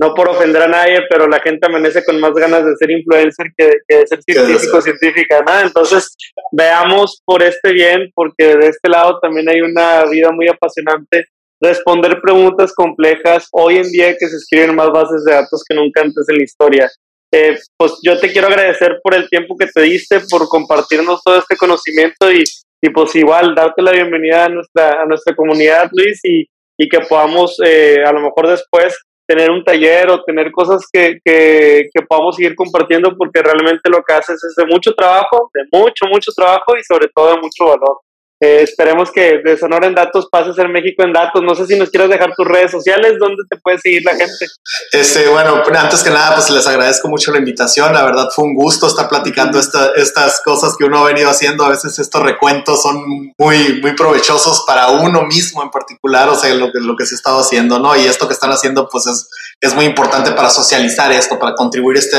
no por ofender a nadie, pero la gente amanece con más ganas de ser influencer que, de ser científico, científica. ¿no? Entonces, veamos por este bien, porque de este lado también hay una vida muy apasionante responder preguntas complejas hoy en día que se escriben más bases de datos que nunca antes en la historia. Eh, pues yo te quiero agradecer por el tiempo que te diste, por compartirnos todo este conocimiento y, y pues igual darte la bienvenida a nuestra, a nuestra comunidad, Luis, y, y que podamos eh, a lo mejor después tener un taller o tener cosas que, que, que, podamos seguir compartiendo porque realmente lo que haces es de mucho trabajo, de mucho, mucho trabajo y sobre todo de mucho valor. Eh, esperemos que de Sonora en Datos pase a ser México en Datos. No sé si nos quieres dejar tus redes sociales, ¿dónde te puede seguir la gente? Este, bueno, antes que nada, pues les agradezco mucho la invitación. La verdad fue un gusto estar platicando estas cosas que uno ha venido haciendo. A veces estos recuentos son muy, muy provechosos para uno mismo en particular, o sea, lo que, lo que se ha estado haciendo, ¿no? Y esto que están haciendo, pues es, es muy importante para socializar esto, para contribuir este,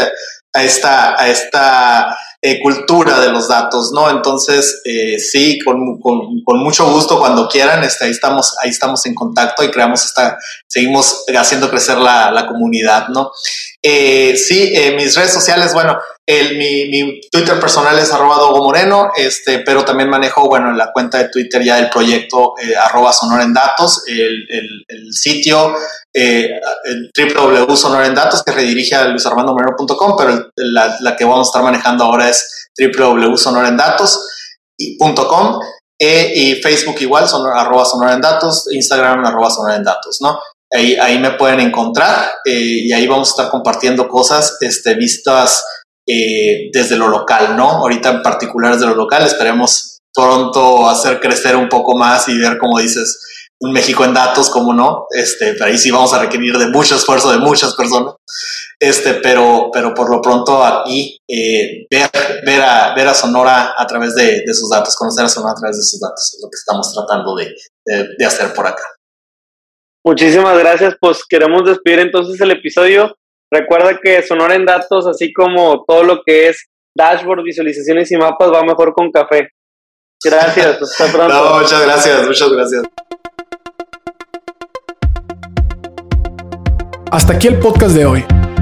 a esta, a esta eh, cultura de los datos, ¿no? Entonces, eh, sí, con, con, con, mucho gusto cuando quieran, este, ahí, estamos, ahí estamos en contacto y creamos esta, seguimos haciendo crecer la, la comunidad, ¿no? Eh, sí, mis redes sociales, bueno, el, mi, Twitter personal es arroba Dogo Moreno, este, pero también manejo, bueno, la cuenta de Twitter ya del proyecto eh, arroba Sonora en Datos, el, el, el sitio eh, www.sonorendatos que redirige a luisarmandomoreno.com, pero la, que vamos a estar manejando ahora es www.sonorendatos.com eh, y Facebook igual, sonor, arroba Sonora en Datos, Instagram arroba Sonora en Datos, ¿no? Ahí, ahí me pueden encontrar eh, y ahí vamos a estar compartiendo cosas este, vistas eh, desde lo local, ¿no? Ahorita en particular desde lo local, esperemos pronto hacer crecer un poco más y ver, como dices, un México en datos, como no, este, pero ahí sí vamos a requerir de mucho esfuerzo de muchas personas, este, pero, pero por lo pronto aquí eh, ver, ver, a, ver a Sonora a través de, de, sus datos, conocer a Sonora a través de sus datos, es lo que estamos tratando de, de, de hacer por acá. Muchísimas gracias, pues queremos despedir entonces el episodio Recuerda que Sonora en datos, así como todo lo que es dashboard, visualizaciones y mapas, va mejor con café. Gracias, [LAUGHS] hasta pronto. No, muchas gracias, muchas gracias. Hasta aquí el podcast de hoy.